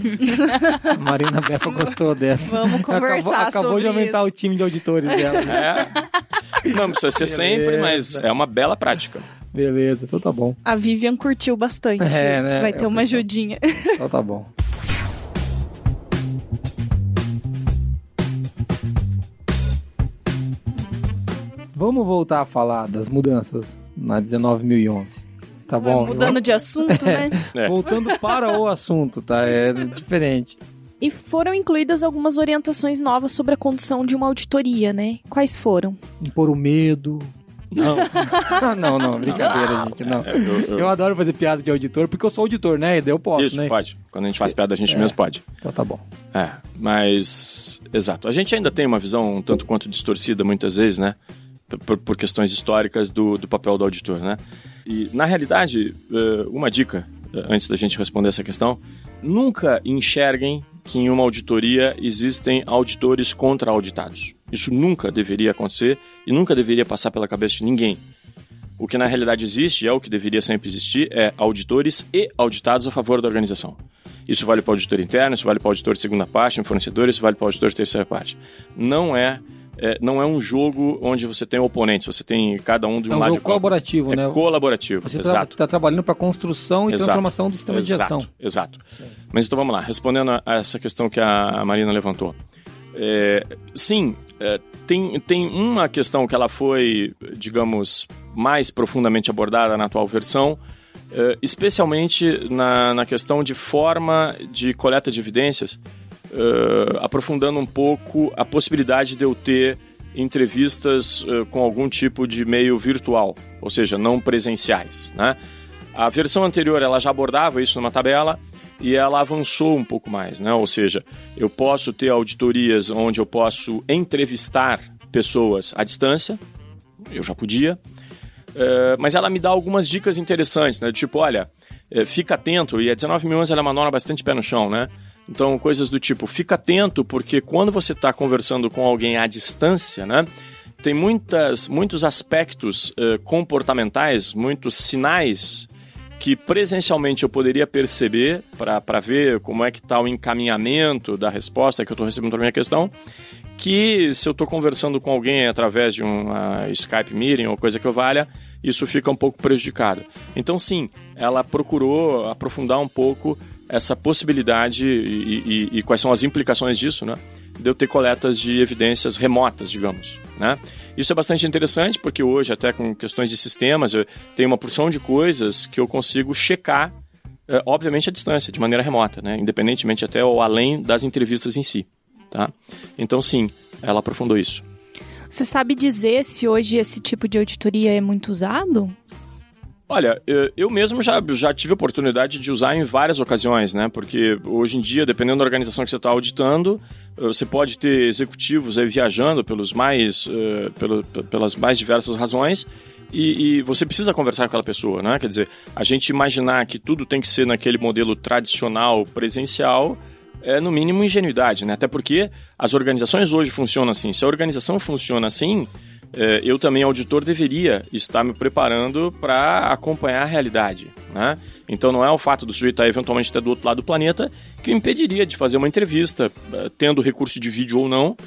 A Marina Befa gostou dessa. Vamos conversar acabou, acabou de aumentar isso. o time de auditores dela. né? É. Não precisa ser sempre, mas Beleza. é uma bela prática. Beleza, então tá bom. a Vivian curtiu bastante É, isso. né? Vai É, ter uma pessoal. ajudinha. Então tá bom. Vamos voltar a falar das mudanças na 19.011. Tá bom? Mudando de assunto, né? É. Voltando para o assunto, tá? É diferente. E foram incluídas algumas orientações novas sobre a condução de uma auditoria, né? Quais foram? Impor o medo. Não. não, não, brincadeira, gente. Não. É, eu- eu- Eu adoro fazer piada de auditor, porque eu sou auditor, né? E daí eu posso, Isso, né? pode. Quando a gente faz piada, a gente mesmo pode. Então tá bom. É, mas. Exato. A gente ainda tem uma visão um tanto quanto distorcida muitas vezes, né? Por, por questões históricas do, do papel do auditor, né? E, na realidade, eh, uma dica, eh, antes da gente responder essa questão: nunca enxerguem que em uma auditoria existem auditores contra auditados. Isso nunca deveria acontecer e nunca deveria passar pela cabeça de ninguém. O que na realidade existe, é o que deveria sempre existir, é auditores e auditados a favor da organização. Isso vale para o auditor interno, isso vale para o auditor de segunda parte, um fornecedor, isso vale para o auditor de terceira parte. Não é, é, não é um jogo onde você tem oponentes, você tem cada um de um É um lado. jogo de colaborativo, é né? colaborativo, Você está exato. trabalhando para construção e Exato. transformação do sistema de exato, gestão. Exato. Mas então vamos lá, respondendo a a essa questão que a Marina levantou. É, sim, é, tem, tem uma questão que ela foi, digamos, mais profundamente abordada na atual versão, é, especialmente na, na questão de forma de coleta de evidências, é, aprofundando um pouco a possibilidade de eu ter entrevistas eh, com algum tipo de meio virtual, ou seja, não presenciais, né? A versão anterior ela já abordava isso numa tabela e ela avançou um pouco mais, né? Ou seja, eu posso ter auditorias onde eu posso entrevistar pessoas à distância, eu já podia, eh, mas ela me dá algumas dicas interessantes, né? Tipo, olha, fica atento, e a 19.011 ela é uma norma bastante pé no chão, né? Então, coisas do tipo, fica atento, porque quando você está conversando com alguém à distância, né? Tem muitas, muitos aspectos eh, comportamentais, muitos sinais que presencialmente eu poderia perceber para ver como é que está o encaminhamento da resposta que eu estou recebendo para minha questão, que se eu estou conversando com alguém através de um Skype Meeting ou coisa que eu valha, isso fica um pouco prejudicado. Então, sim, ela procurou aprofundar um pouco essa possibilidade e, e- e quais são as implicações disso, né? De eu ter coletas de evidências remotas, digamos, né? Isso é bastante interessante porque hoje, até com questões de sistemas, eu tenho uma porção de coisas que eu consigo checar, eh, obviamente, à distância, de maneira remota, né? Independentemente até ou além das entrevistas em si, tá? Então, sim, ela aprofundou isso. Você sabe dizer se hoje esse tipo de auditoria é muito usado? Olha, eu mesmo já, já tive oportunidade de usar em várias ocasiões, né? Porque hoje em dia, dependendo da organização que você está auditando, eh, você pode ter executivos aí viajando pelos mais, eh, pelo- pe- pelas mais diversas razões e, e você precisa conversar com aquela pessoa, né? Quer dizer, a gente imaginar que tudo tem que ser naquele modelo tradicional presencial é no mínimo ingenuidade, né? Até porque as organizações hoje funcionam assim. Se a organização funciona assim, eu também, auditor, deveria estar me preparando para acompanhar a realidade. Né? Então não é o fato do sujeito estar eventualmente até do outro lado do planeta que me impediria de fazer uma entrevista, eh, tendo recurso de vídeo ou não,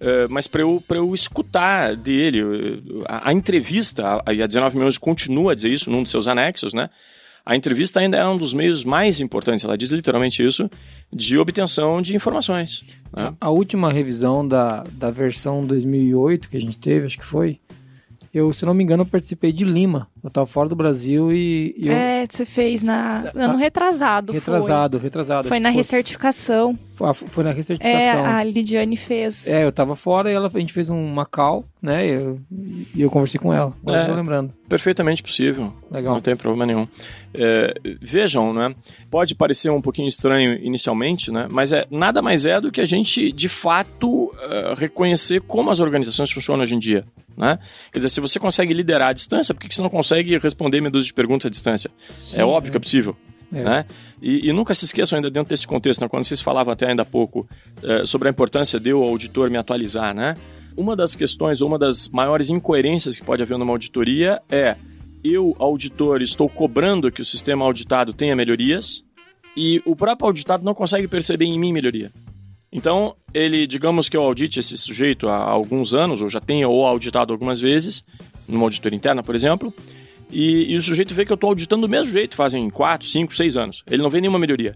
eh, mas para eu, eu escutar dele. eh, A, a entrevista, a, e a 19 milhões continua a dizer isso num dos seus anexos, né? A entrevista ainda é um dos meios mais importantes, ela diz literalmente isso, de obtenção de informações. né? A última revisão da, da versão 2008 que a gente teve, acho que foi, eu, se não me engano, participei de Lima. Eu estava fora do Brasil e, e eu... É, você fez na ano retrasado. retrasado, retrasado. Foi, foi acho na recertificação. foi, foi na É, recertificação. a Lidiane fez. É, eu tava fora e ela, a gente fez uma call, né? E eu, e eu conversei com ela. Agora É. eu tô lembrando. Perfeitamente possível. Legal. Não tem problema nenhum. É, vejam, né? Pode parecer um pouquinho estranho inicialmente, né? Mas é nada mais é do que a gente, de fato, eh, reconhecer como as organizações funcionam hoje em dia. Né? Quer dizer, se você consegue liderar à distância, por que que você não consegue responder meia dúzia de perguntas à distância? é óbvio que é possível. É. Né? E, e nunca se esqueçam ainda dentro desse contexto, né? quando vocês falavam até ainda há pouco eh, sobre a importância de eu, auditor, me atualizar, né? Uma das questões, uma das maiores incoerências que pode haver numa auditoria é eu, auditor, estou cobrando que o sistema auditado tenha melhorias e o próprio auditado não consegue perceber em mim melhoria. Então, ele, digamos que eu audite esse sujeito há alguns anos, ou já tenha ou auditado algumas vezes, numa auditoria interna, por exemplo, e, e o sujeito vê que eu estou auditando do mesmo jeito, fazem 4, 5, 6 anos. Ele não vê nenhuma melhoria.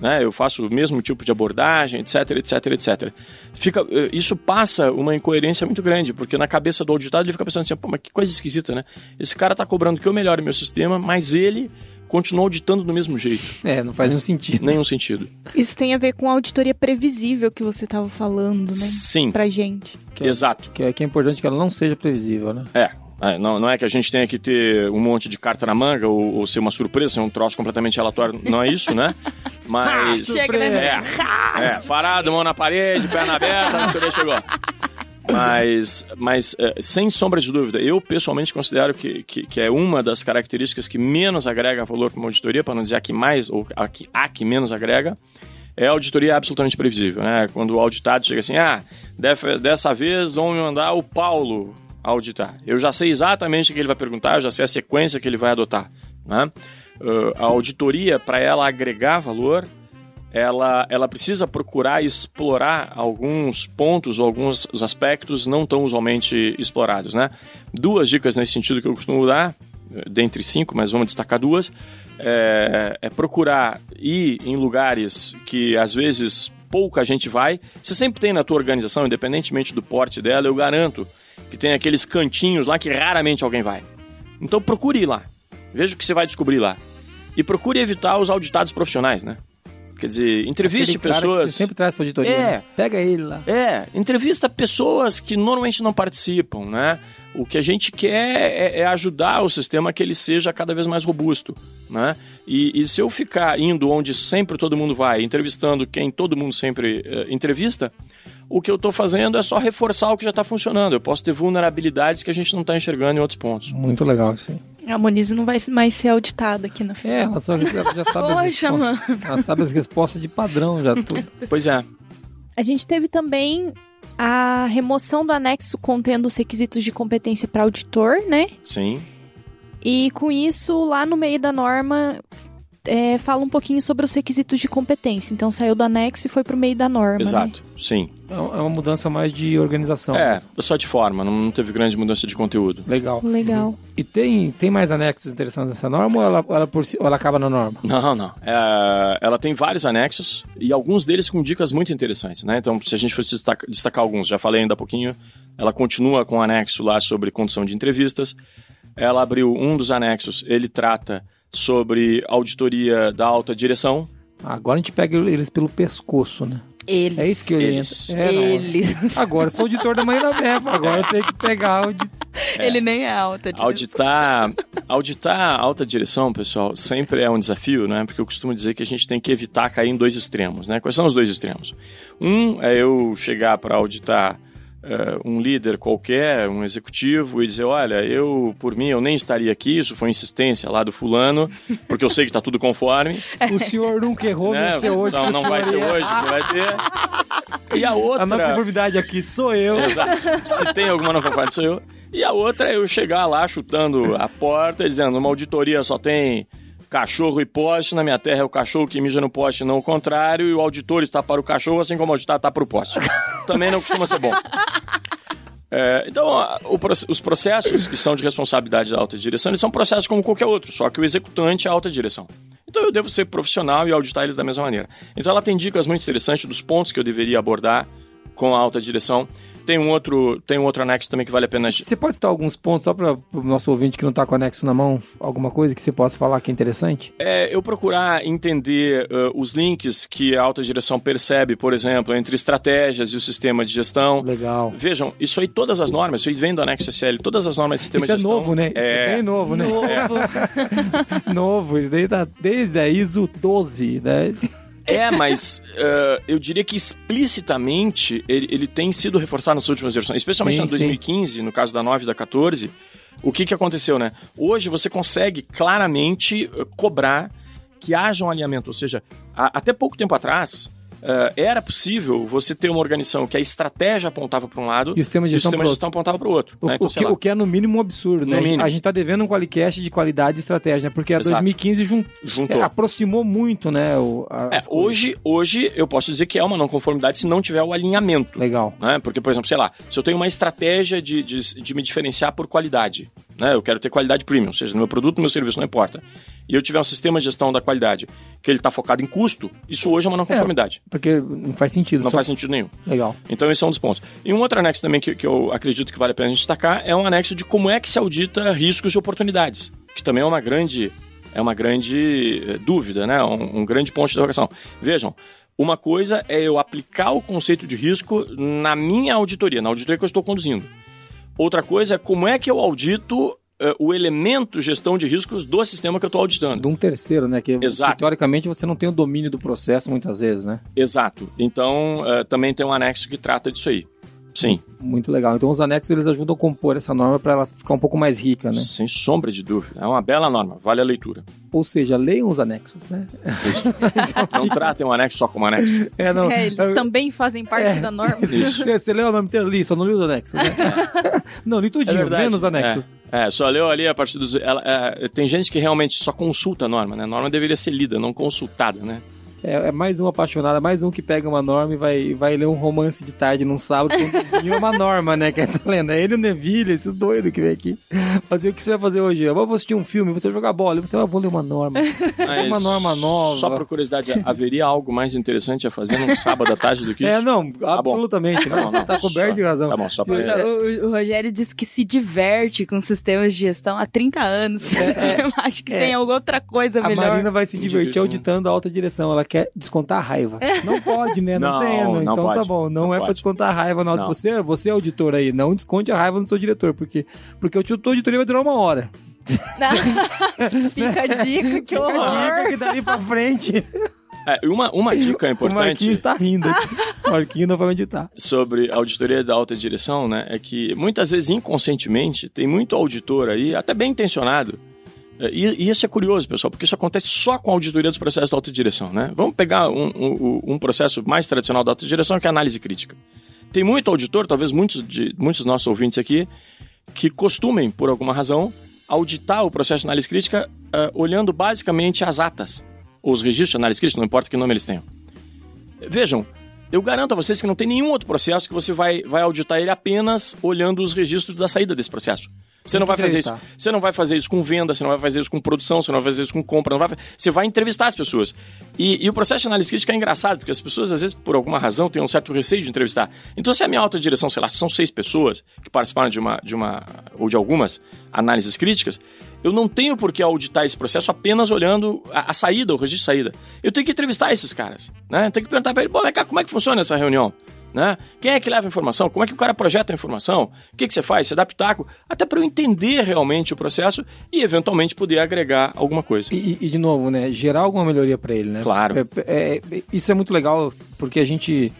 Né? Eu faço o mesmo tipo de abordagem, etc, etc, etc. Fica, eh, isso passa uma incoerência muito grande, porque na cabeça do auditado ele fica pensando assim, pô, mas que coisa esquisita, né? Esse cara está cobrando que eu melhore meu sistema, mas ele continua auditando do mesmo jeito. É, não faz nenhum sentido. Nenhum sentido. Isso tem a ver com a auditoria previsível que você estava falando, né? Sim, Pra gente. exato. Que é, que é importante que ela não seja previsível, né? É. é, não, não é que a gente tenha que ter um monte de carta na manga ou, ou ser uma surpresa, ser um troço completamente relatório. Não é isso, né? Mas. Chega, né? É, é, parado, mão na parede, perna aberta, a chegou. Mas, mas é, sem sombra de dúvida, eu pessoalmente considero que, que, que é uma das características que menos agrega valor para uma auditoria, para não dizer a que mais, ou a que, a que menos agrega, é a auditoria absolutamente previsível. Né? Quando o auditado chega assim, ah, dessa vez vão me mandar o Paulo auditar. Eu já sei exatamente o que ele vai perguntar, eu já sei a sequência que ele vai adotar. Né? Uh, a auditoria, para ela agregar valor, ela, ela precisa procurar explorar alguns pontos ou alguns aspectos não tão usualmente explorados, né? Duas dicas nesse sentido que eu costumo dar, dentre cinco, mas vamos destacar duas, é, é procurar ir em lugares que às vezes pouca gente vai. Você sempre tem na tua organização, independentemente do porte dela, eu garanto que tem aqueles cantinhos lá que raramente alguém vai. Então procure ir lá. Veja o que você vai descobrir lá. E procure evitar os auditados profissionais, né? Quer dizer, entreviste pessoas. você sempre traz pra auditoria. É. né? Pega ele lá. É, entrevista pessoas que normalmente não participam, né? O que a gente quer é, é ajudar o sistema a que ele seja cada vez mais robusto, né? E, e se eu ficar indo onde sempre todo mundo vai, entrevistando quem todo mundo sempre eh, entrevista, o que eu estou fazendo é só reforçar o que já está funcionando. Eu posso ter vulnerabilidades que a gente não está enxergando em outros pontos. Muito legal aí. A Moniz não vai mais ser auditada aqui na É, ela só ela já sabe as Poxa, respostas. mano. Ela sabe as respostas de padrão já tudo. Pois é. A gente teve também a remoção do anexo contendo os requisitos de competência para auditor, né? Sim. E com isso, lá no meio da norma, é, fala um pouquinho sobre os requisitos de competência. Então saiu do anexo e foi pro meio da norma. Né? Exato. Sim. É uma mudança mais de organização. É, mesmo. só de forma, não teve grande mudança de conteúdo. Legal. Legal. E tem, tem mais anexos interessantes nessa norma ou ela, ela, por ou ela acaba na norma? Não, não. É, ela tem vários anexos e alguns deles com dicas muito interessantes, né? Então, se a gente fosse destacar, destacar alguns, já falei ainda há pouquinho, ela continua com o anexo lá sobre condução de entrevistas. Ela abriu um dos anexos, ele trata sobre auditoria da alta direção. Agora a gente pega eles pelo pescoço, né? Eles. É isso que eu Eles. É, não. Eles. Agora eu sou auditor da Marina Meva, agora eu tenho que pegar de... Ele nem é alta. direção. Auditar, auditar a alta direção, pessoal, sempre é um desafio, né? Porque eu costumo dizer que a gente tem que evitar cair em dois extremos, né? Quais são os dois extremos? Um é eu chegar para auditar eh, um líder qualquer, um executivo, e dizer, olha, eu, por mim, eu nem estaria aqui, isso foi insistência lá do fulano, porque eu sei que está tudo conforme. O senhor nunca errou, né? vai ser hoje. Então que o não vai ser hoje vai ter. E a A não outra... conformidade aqui sou eu. Exato. Se tem alguma não conforme sou eu. E a outra é eu chegar lá chutando a porta dizendo, numa auditoria só tem cachorro e poste, na minha terra é o cachorro que mija no poste, não o contrário, e o auditor está para o cachorro, assim como o auditar está para o poste. Também não costuma ser bom. É, então, o os processos que são de responsabilidade da alta direção, eles são processos como qualquer outro, só que o executante é a alta direção. Então eu devo ser profissional e auditar eles da mesma maneira. Então ela tem dicas muito interessantes dos pontos que eu deveria abordar com a alta direção. Tem um outro, tem um outro anexo também que vale a pena. Você pode citar alguns pontos, só para o nosso ouvinte que não tá com o anexo na mão, alguma coisa que você possa falar que é interessante? É, eu procurar entender uh, os links que a alta direção percebe, por exemplo, entre estratégias e o sistema de gestão. Legal. Vem isso aí, todas as normas, isso aí vem do anexo SL, todas as normas de sistema Isso de é gestão. novo, né? Isso é bem novo, né? novo, isso daí tá desde a ISO 12, né? É, mas uh, eu diria que explicitamente ele, ele tem sido reforçado nas últimas versões, especialmente Sim, na 2015, no caso da 9 e da 14. O que, que aconteceu, né? Hoje você consegue claramente uh, cobrar que haja um alinhamento. Ou seja, a, até pouco tempo atrás, Uh, era possível você ter uma organização que a estratégia apontava para um lado e o sistema de gestão, sistema de gestão apontava para o outro. O, né? então, o, que, o, que, é no mínimo um absurdo, né? Mínimo. A gente está devendo um qualicast de qualidade e estratégia, né? porque a Exato. 2015 jun... Juntou. É, aproximou muito, né? O, é, hoje, hoje eu posso dizer que é uma não conformidade se não tiver o alinhamento. Legal. Né? Porque, por exemplo, sei lá, se eu tenho uma estratégia de, de, de me diferenciar por qualidade, né? Eu quero ter qualidade premium, ou seja, no meu produto, no meu serviço, não importa. E eu tiver um sistema de gestão da qualidade que ele está focado em custo, isso hoje é uma não conformidade. É, porque não faz sentido. Não só... faz sentido nenhum. Legal. Então esse é um dos pontos. E um outro anexo também que, que eu acredito que vale a pena a gente destacar é um anexo de como é que se audita riscos e oportunidades, que também é uma grande é uma grande eh, dúvida, né? Um, um grande ponto de interrogação. Vejam, uma coisa é eu aplicar o conceito de risco na minha auditoria, na auditoria que eu estou conduzindo. Outra coisa é como é que eu audito uh, o elemento gestão de riscos do sistema que eu estou auditando. De um terceiro, né? Que, Exato. Que, teoricamente você não tem o domínio do processo muitas vezes, né? Exato. Então uh, também tem um anexo que trata disso aí. Sim. Muito legal. Então os anexos eles ajudam a compor essa norma para ela ficar um pouco mais rica, né? Sem sombra de dúvida. É uma bela norma, vale a leitura. Ou seja, leiam os anexos, né? Isso. não tratem um anexo só como anexo. É, não. É, eles eu... também fazem parte é. da norma. Isso. Você, você leu o nome inteiro ali, só não li os anexos, né? não, li tudinho, é menos anexos. É. é. só leu ali a partir dos... Ela, é, tem gente que realmente só consulta a norma, né? A norma deveria ser lida, não consultada, né? É, é, mais um apaixonado, mais um que pega uma norma e vai, vai ler um romance de tarde num sábado com é uma norma, né? Que é, tá lendo. É ele e o Neville, esses doidos que vem aqui. Fazer o que você vai fazer hoje? Eu vou assistir um filme, você vai jogar bola. Você vai, ah, vou ler uma norma. Mas, uma norma nova. Só por curiosidade, haveria algo mais interessante a fazer num sábado à tarde do que é, isso? É, não, tá absolutamente. Tá Você tá coberto só, de razão. Tá bom, só pra... o, o, Rogério disse que se diverte com sistemas de gestão há 30 anos. É, é, Eu acho que é, tem alguma outra coisa a melhor. A Marina vai se divertir auditando a alta direção. Ela quer descontar raiva. Não pode, né? Não, não tem, né? Então tá pode. tá bom. Não, não é pode. pra descontar a raiva na hora você, você é auditor aí. Não desconte a raiva no seu diretor, porque, porque o teu auditoria vai durar uma hora. Fica a dica, que horror. Fica a dica que dali pra frente. É, uma, uma dica importante. O Marquinhos está rindo. o Marquinhos não vai meditar. Sobre auditoria da alta direção, né? É que muitas vezes inconscientemente tem muito auditor aí, até bem intencionado, é, e, isso é curioso, pessoal, porque isso acontece só com a auditoria dos processos da alta direção, né? Vamos pegar um, um, um processo mais tradicional da alta direção, que é a análise crítica. Tem muito auditor, talvez muitos, de, muitos dos nossos ouvintes aqui, que costumem, por alguma razão, auditar o processo de análise crítica uh, olhando basicamente as atas, ou os registros de análise crítica, não importa que nome eles tenham. Vejam, eu garanto a vocês que não tem nenhum outro processo que você vai, vai auditar ele apenas olhando os registros da saída desse processo. Você não vai fazer isso. Você não vai fazer isso com venda, você não vai fazer isso com produção, você não vai fazer isso com compra, não vai, você vai entrevistar as pessoas. E, e, o processo de análise crítica é engraçado, porque as pessoas, às vezes, por alguma razão, têm um certo receio de entrevistar. Então, se a minha alta direção, sei lá, são seis pessoas que participaram de uma, de uma ou de algumas análises críticas, eu não tenho por que auditar esse processo apenas olhando a, a saída, o registro de saída. Eu tenho que entrevistar esses caras. Né? Eu tenho que perguntar para ele, bom, cá, como é que funciona essa reunião? Né? Quem é que leva a informação? Como é que o cara projeta a informação? O que, que você faz? Você dá pitaco? Até para eu entender realmente o processo e eventualmente poder agregar alguma coisa. E, e de novo, né? Gerar alguma melhoria para ele, né? Claro. É, é, é, isso é muito legal porque a gente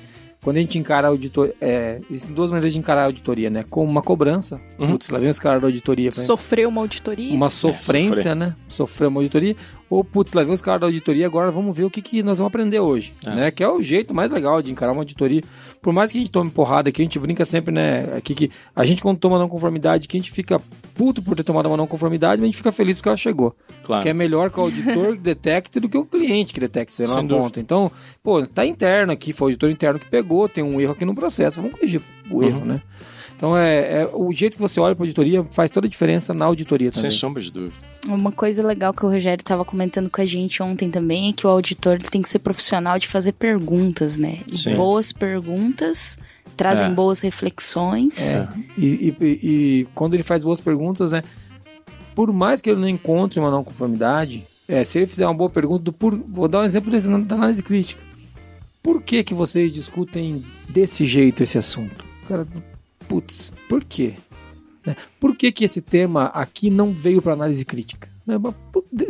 quando a gente encara a auditoria, é, existem duas maneiras de encarar a auditoria, né? Como uma cobrança, uhum. putz, lá vem os caras da auditoria. Sofreu uma auditoria. Uma sofrência, é, né? Sofreu uma auditoria. Ou, putz, lá vem os caras da auditoria, agora vamos ver o que, que nós vamos aprender hoje, é. né? Que é o jeito mais legal de encarar uma auditoria. Por mais que a gente tome porrada aqui, a gente brinca sempre, né? Aqui que a gente quando toma não conformidade, que a gente fica puto por ter tomado uma não conformidade, mas a gente fica feliz porque ela chegou. Claro. Que é melhor que o auditor detecte do que o cliente que detecte isso é uma ponta. Então, pô, tá interno aqui, foi o auditor interno que pegou, tem um erro aqui no processo, vamos corrigir o uhum. erro, né? Então, é, é, o jeito que você olha para a auditoria faz toda a diferença na auditoria também. Sem sombra de dúvida. Uma coisa legal que o Rogério estava comentando com a gente ontem também é que o auditor tem que ser profissional de fazer perguntas, né? Sim. Boas perguntas trazem é. boas reflexões. É. E, e, e, quando ele faz boas perguntas, né? Por mais que ele não encontre uma não conformidade, é, se ele fizer uma boa pergunta, do por, vou dar um exemplo desse, da análise crítica. Por que, que vocês discutem desse jeito esse assunto? Cara, putz, por quê? Né? Por que, que esse tema aqui não veio para análise crítica? Né?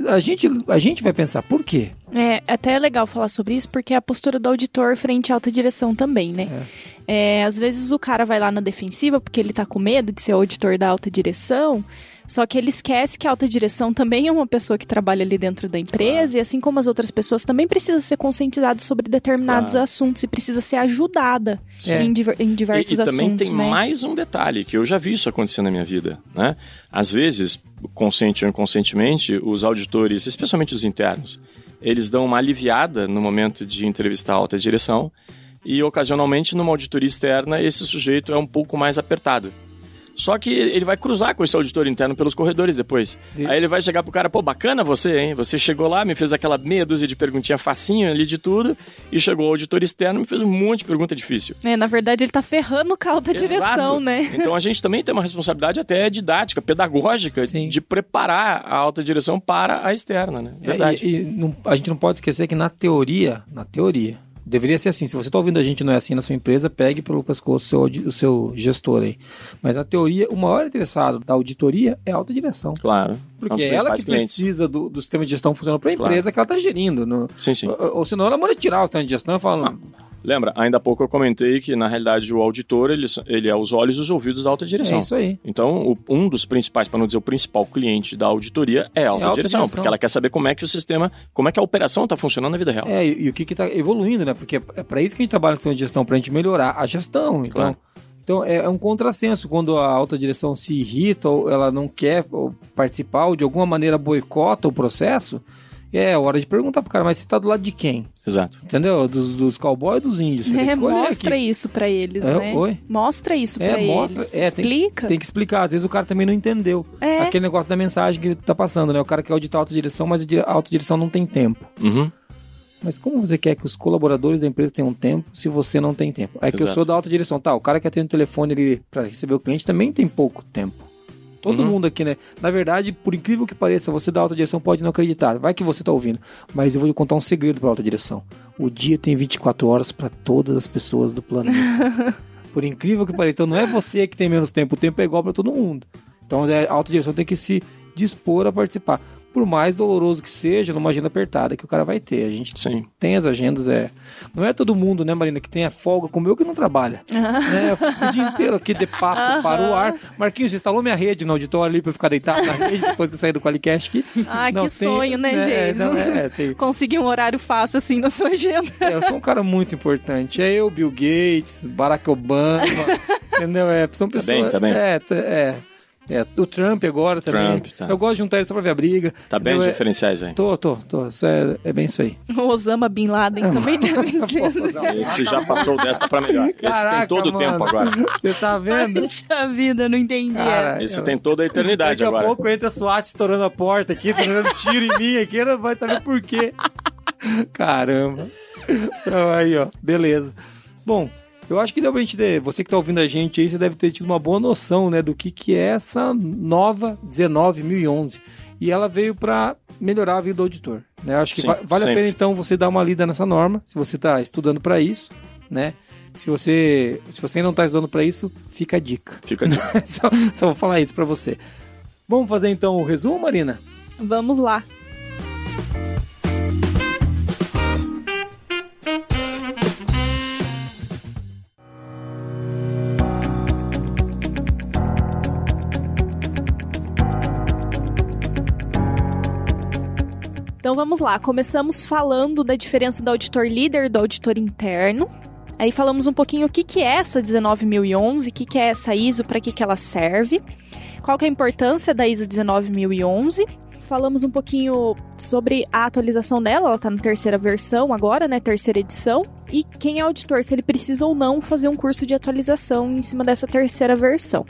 A gente, a gente vai pensar, por quê? É, até é legal falar sobre isso, porque é a postura do auditor frente à alta direção também, né? É. É, às vezes o cara vai lá na defensiva porque ele tá com medo de ser auditor da alta direção, Só que ele esquece que a alta direção também é uma pessoa que trabalha ali dentro da empresa, e assim como as outras pessoas, também precisa ser conscientizada sobre determinados assuntos e precisa ser ajudada É. em, diver- em E, diversos e também assuntos, tem né? mais um detalhe, que eu já vi isso acontecer na minha vida, né? Às vezes, consciente ou inconscientemente, os auditores, especialmente os internos, eles dão uma aliviada no momento de entrevistar a alta direção e, ocasionalmente, numa auditoria externa, esse sujeito é um pouco mais apertado. Só que ele vai cruzar com esse auditor interno pelos corredores depois. E- Aí ele vai chegar pro cara, pô, bacana você, hein? Você chegou lá, me fez aquela meia dúzia de perguntinha facinho ali de tudo, e chegou o auditor externo e me fez um monte de pergunta difícil. É, na verdade, ele tá ferrando com a alta direção, Exato. né? Então a gente também tem uma responsabilidade até didática, pedagógica, Sim. de preparar a alta direção para a externa, né? Verdade. É, E, e não- a gente não pode esquecer que na teoria, na teoria, deveria ser assim. Se você está ouvindo a gente não é assim na sua empresa, pegue pelo pescoço o seu, o seu gestor aí. Mas na teoria, o maior interessado da auditoria é a alta direção. Claro. Porque é é ela que clientes. precisa do, do sistema de gestão funcionando para a Claro. empresa que ela está gerindo. no- Sim, sim. ou, ou senão ela manda tirar o sistema de gestão e fala. Ah, Lembra, ainda há pouco eu comentei que, na realidade, o auditor, ele, ele é os olhos e os ouvidos da alta direção. é isso aí. Então, o- um dos principais, para não dizer o principal cliente da auditoria é a alta, É a alta direção, direção. porque ela quer saber como é que o sistema, como é que a operação está funcionando na vida real. É, e, e o que está evoluindo, né? Porque é para isso que a gente trabalha no sistema de gestão, para a gente melhorar a gestão. Então, Claro. então é, é um contrassenso quando a alta direção se irrita ou ela não quer participar ou de alguma maneira boicota o processo. É hora de perguntar pro cara, mas você tá do lado de quem? Exato. Entendeu? Dos, dos cowboys e dos índios. Tem É, mostra aqui. isso pra eles, É, né? oi? Mostra isso É, pra mostra. eles. É, tem- Explica. Tem que explicar. Às vezes o cara também não entendeu. É. Aquele negócio da mensagem que tá passando, né? O cara quer auditar a alta direção, mas a dire- a alta direção não tem tempo. Uhum. Mas como você quer que os colaboradores da empresa tenham tempo se você não tem tempo? É que eu Exato. sou da alta direção. Tá, o cara que atende o telefone ali para receber o cliente também tem pouco tempo. Todo Uhum. mundo aqui, né? Na verdade, por incrível que pareça, você da alta direção pode não acreditar. Vai que você tá ouvindo. Mas eu vou contar um segredo pra alta direção. O dia tem 24 horas para todas as pessoas do planeta. por incrível que pareça. Então não é você que tem menos tempo. O tempo é igual para todo mundo. Então é, a alta direção tem que se dispor a participar. Por mais doloroso que seja, numa agenda apertada que o cara vai ter. A gente Sim. tem as agendas, é. Não é todo mundo, né, Marina, que tem a folga como eu que não trabalha. né? Eu fico o dia inteiro aqui de papo para o ar. Marquinhos, você instalou minha rede no auditório ali pra eu ficar deitado na rede depois que eu saí do Qualicast aqui. Ah, Não, que tem- sonho, né, é, Geison? não, é, tem- Conseguir um horário fácil assim na sua agenda. é, eu sou um cara muito importante. É eu, Bill Gates, Barack Obama, entendeu? É, são Tá pessoas. bem, tá bem. É, tá- é. É, o Trump agora também. Trump, tá. Eu gosto de juntar ele só pra ver a briga. Tá bem os? É- diferenciais aí. Tô, tô, tô. Isso é, é bem isso aí. O Osama Bin Laden também deve ser. Esse já passou desta para melhor. Esse Caraca, tem todo o mano. tempo agora. Você tá vendo? Puxa vida, não entendi. Cara, Esse tem toda a eternidade Daqui a agora. pouco entra a SWAT estourando a porta aqui, tá dando tiro em mim aqui, não vai saber por quê. Caramba. Então, aí, ó, beleza. Bom, eu acho que deu pra gente ter, você que tá ouvindo a gente aí, você deve ter tido uma boa noção, né, do que que é essa nova 19011. E ela veio pra melhorar a vida do auditor, né? Eu acho que Sim, va- vale a sempre. pena então você dar uma lida nessa norma, se você tá estudando pra isso, né? Se você, se você não tá estudando pra isso, fica a dica. Fica de... só, só vou falar isso pra você. Vamos fazer então o resumo, Marina? Vamos lá. Então vamos lá, começamos falando da diferença do auditor líder do auditor interno. Aí falamos um pouquinho o que, que é essa 19011, o que, que é essa ISO, para que, que ela serve, qual que é a importância da ISO 19011. Falamos um pouquinho sobre a atualização dela, ela está na terceira versão agora, né, terceira edição. E quem é auditor, se ele precisa ou não fazer um curso de atualização em cima dessa terceira versão.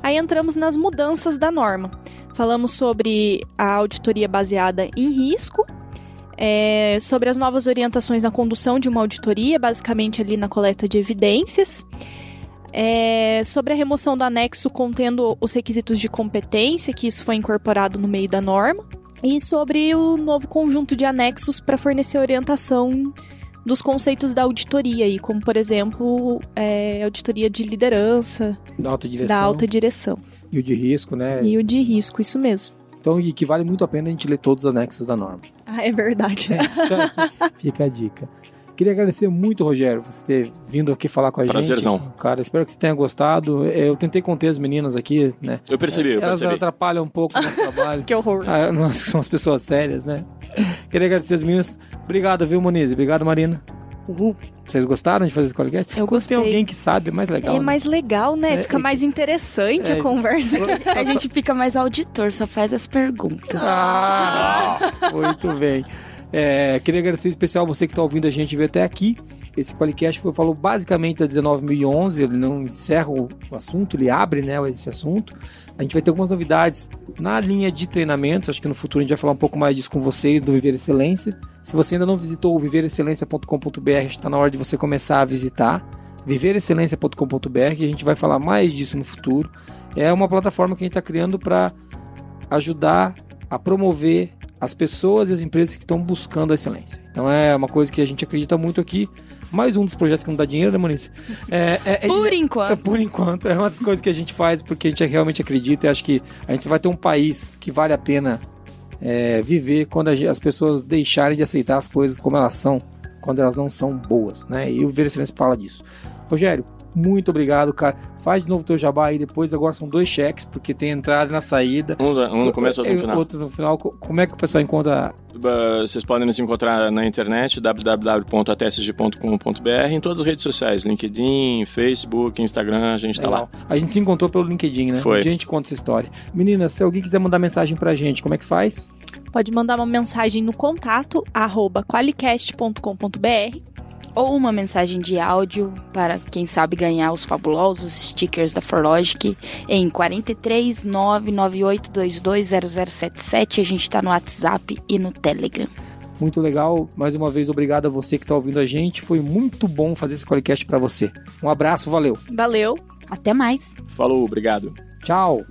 Aí entramos nas mudanças da norma. Falamos sobre a auditoria baseada em risco, é, sobre as novas orientações na condução de uma auditoria, basicamente ali na coleta de evidências, é, sobre a remoção do anexo contendo os requisitos de competência, que isso foi incorporado no meio da norma, e sobre o novo conjunto de anexos para fornecer orientação dos conceitos da auditoria, aí, como por exemplo, é, auditoria de liderança, Da alta direção. da alta direção E o de risco, né? e o de risco, isso mesmo. Então, e que vale muito a pena a gente ler todos os anexos da norma. Ah, é verdade. É. Fica a dica. Queria agradecer muito, Rogério, você ter vindo aqui falar com a Prazerzão. gente. Cara, espero que você tenha gostado. Eu tentei conter as meninas aqui, né? Eu percebi, eu Elas percebi. atrapalham um pouco o nosso trabalho. Que horror. Ah, nós que somos pessoas sérias, né? Queria agradecer as meninas. Obrigado, viu, Moniz? Obrigado, Marina. Uhul. Vocês gostaram de fazer esse podcast? Eu Quando gostei. tem alguém que sabe, é mais legal. É né? mais legal, né? É, Fica é- mais interessante é- a conversa. A gente fica mais auditor, só faz as perguntas. Ah, muito bem. É, queria agradecer em especial você que está ouvindo a gente ver até aqui. Esse Qualicast foi, falou basicamente da 19.011, ele não encerra o assunto, ele abre né, esse assunto. A gente vai ter algumas novidades na linha de treinamentos, acho que no futuro a gente vai falar um pouco mais disso com vocês, do Viver Excelência. Se você ainda não visitou o viverexcelência.com.br, está na hora de você começar a visitar viverexcelência.com.br, a gente vai falar mais disso no futuro. É uma plataforma que a gente está criando para ajudar a promover as pessoas e as empresas que estão buscando a excelência. Então é uma coisa que a gente acredita muito aqui. Mais um dos projetos que não dá dinheiro, né, Moniz? É, é- é- Por é- enquanto. por enquanto, é uma das coisas que a gente faz porque a gente realmente acredita e acho que a gente vai ter um país que vale a pena é, viver quando as pessoas deixarem de aceitar as coisas como elas são, quando elas não são boas, né? E o Ver Excelência fala disso. Rogério, muito obrigado, cara. Faz de novo teu jabá aí depois. Agora são dois cheques, porque tem entrada e na saída. Um, um no começo, outro no É, final. Outro no final. Co- Como é que o pessoal encontra? Vocês podem nos encontrar na internet, www.atsg.com.br, em todas as redes sociais, LinkedIn, Facebook, Instagram, a gente tá lá. A gente se encontrou pelo LinkedIn, né? Foi. A gente conta essa história. Meninas, se alguém quiser mandar mensagem pra gente, como é que faz? Pode mandar uma mensagem no contato arroba qualicast.com.br Ou uma mensagem de áudio para quem sabe ganhar os fabulosos stickers da Forlogic em 43 998220077. A gente tá no WhatsApp e no Telegram. Muito legal. Mais uma vez, obrigado a você que tá ouvindo a gente. Foi muito bom fazer esse podcast pra você. Um abraço, valeu. Valeu! Até mais! Falou, obrigado. Tchau.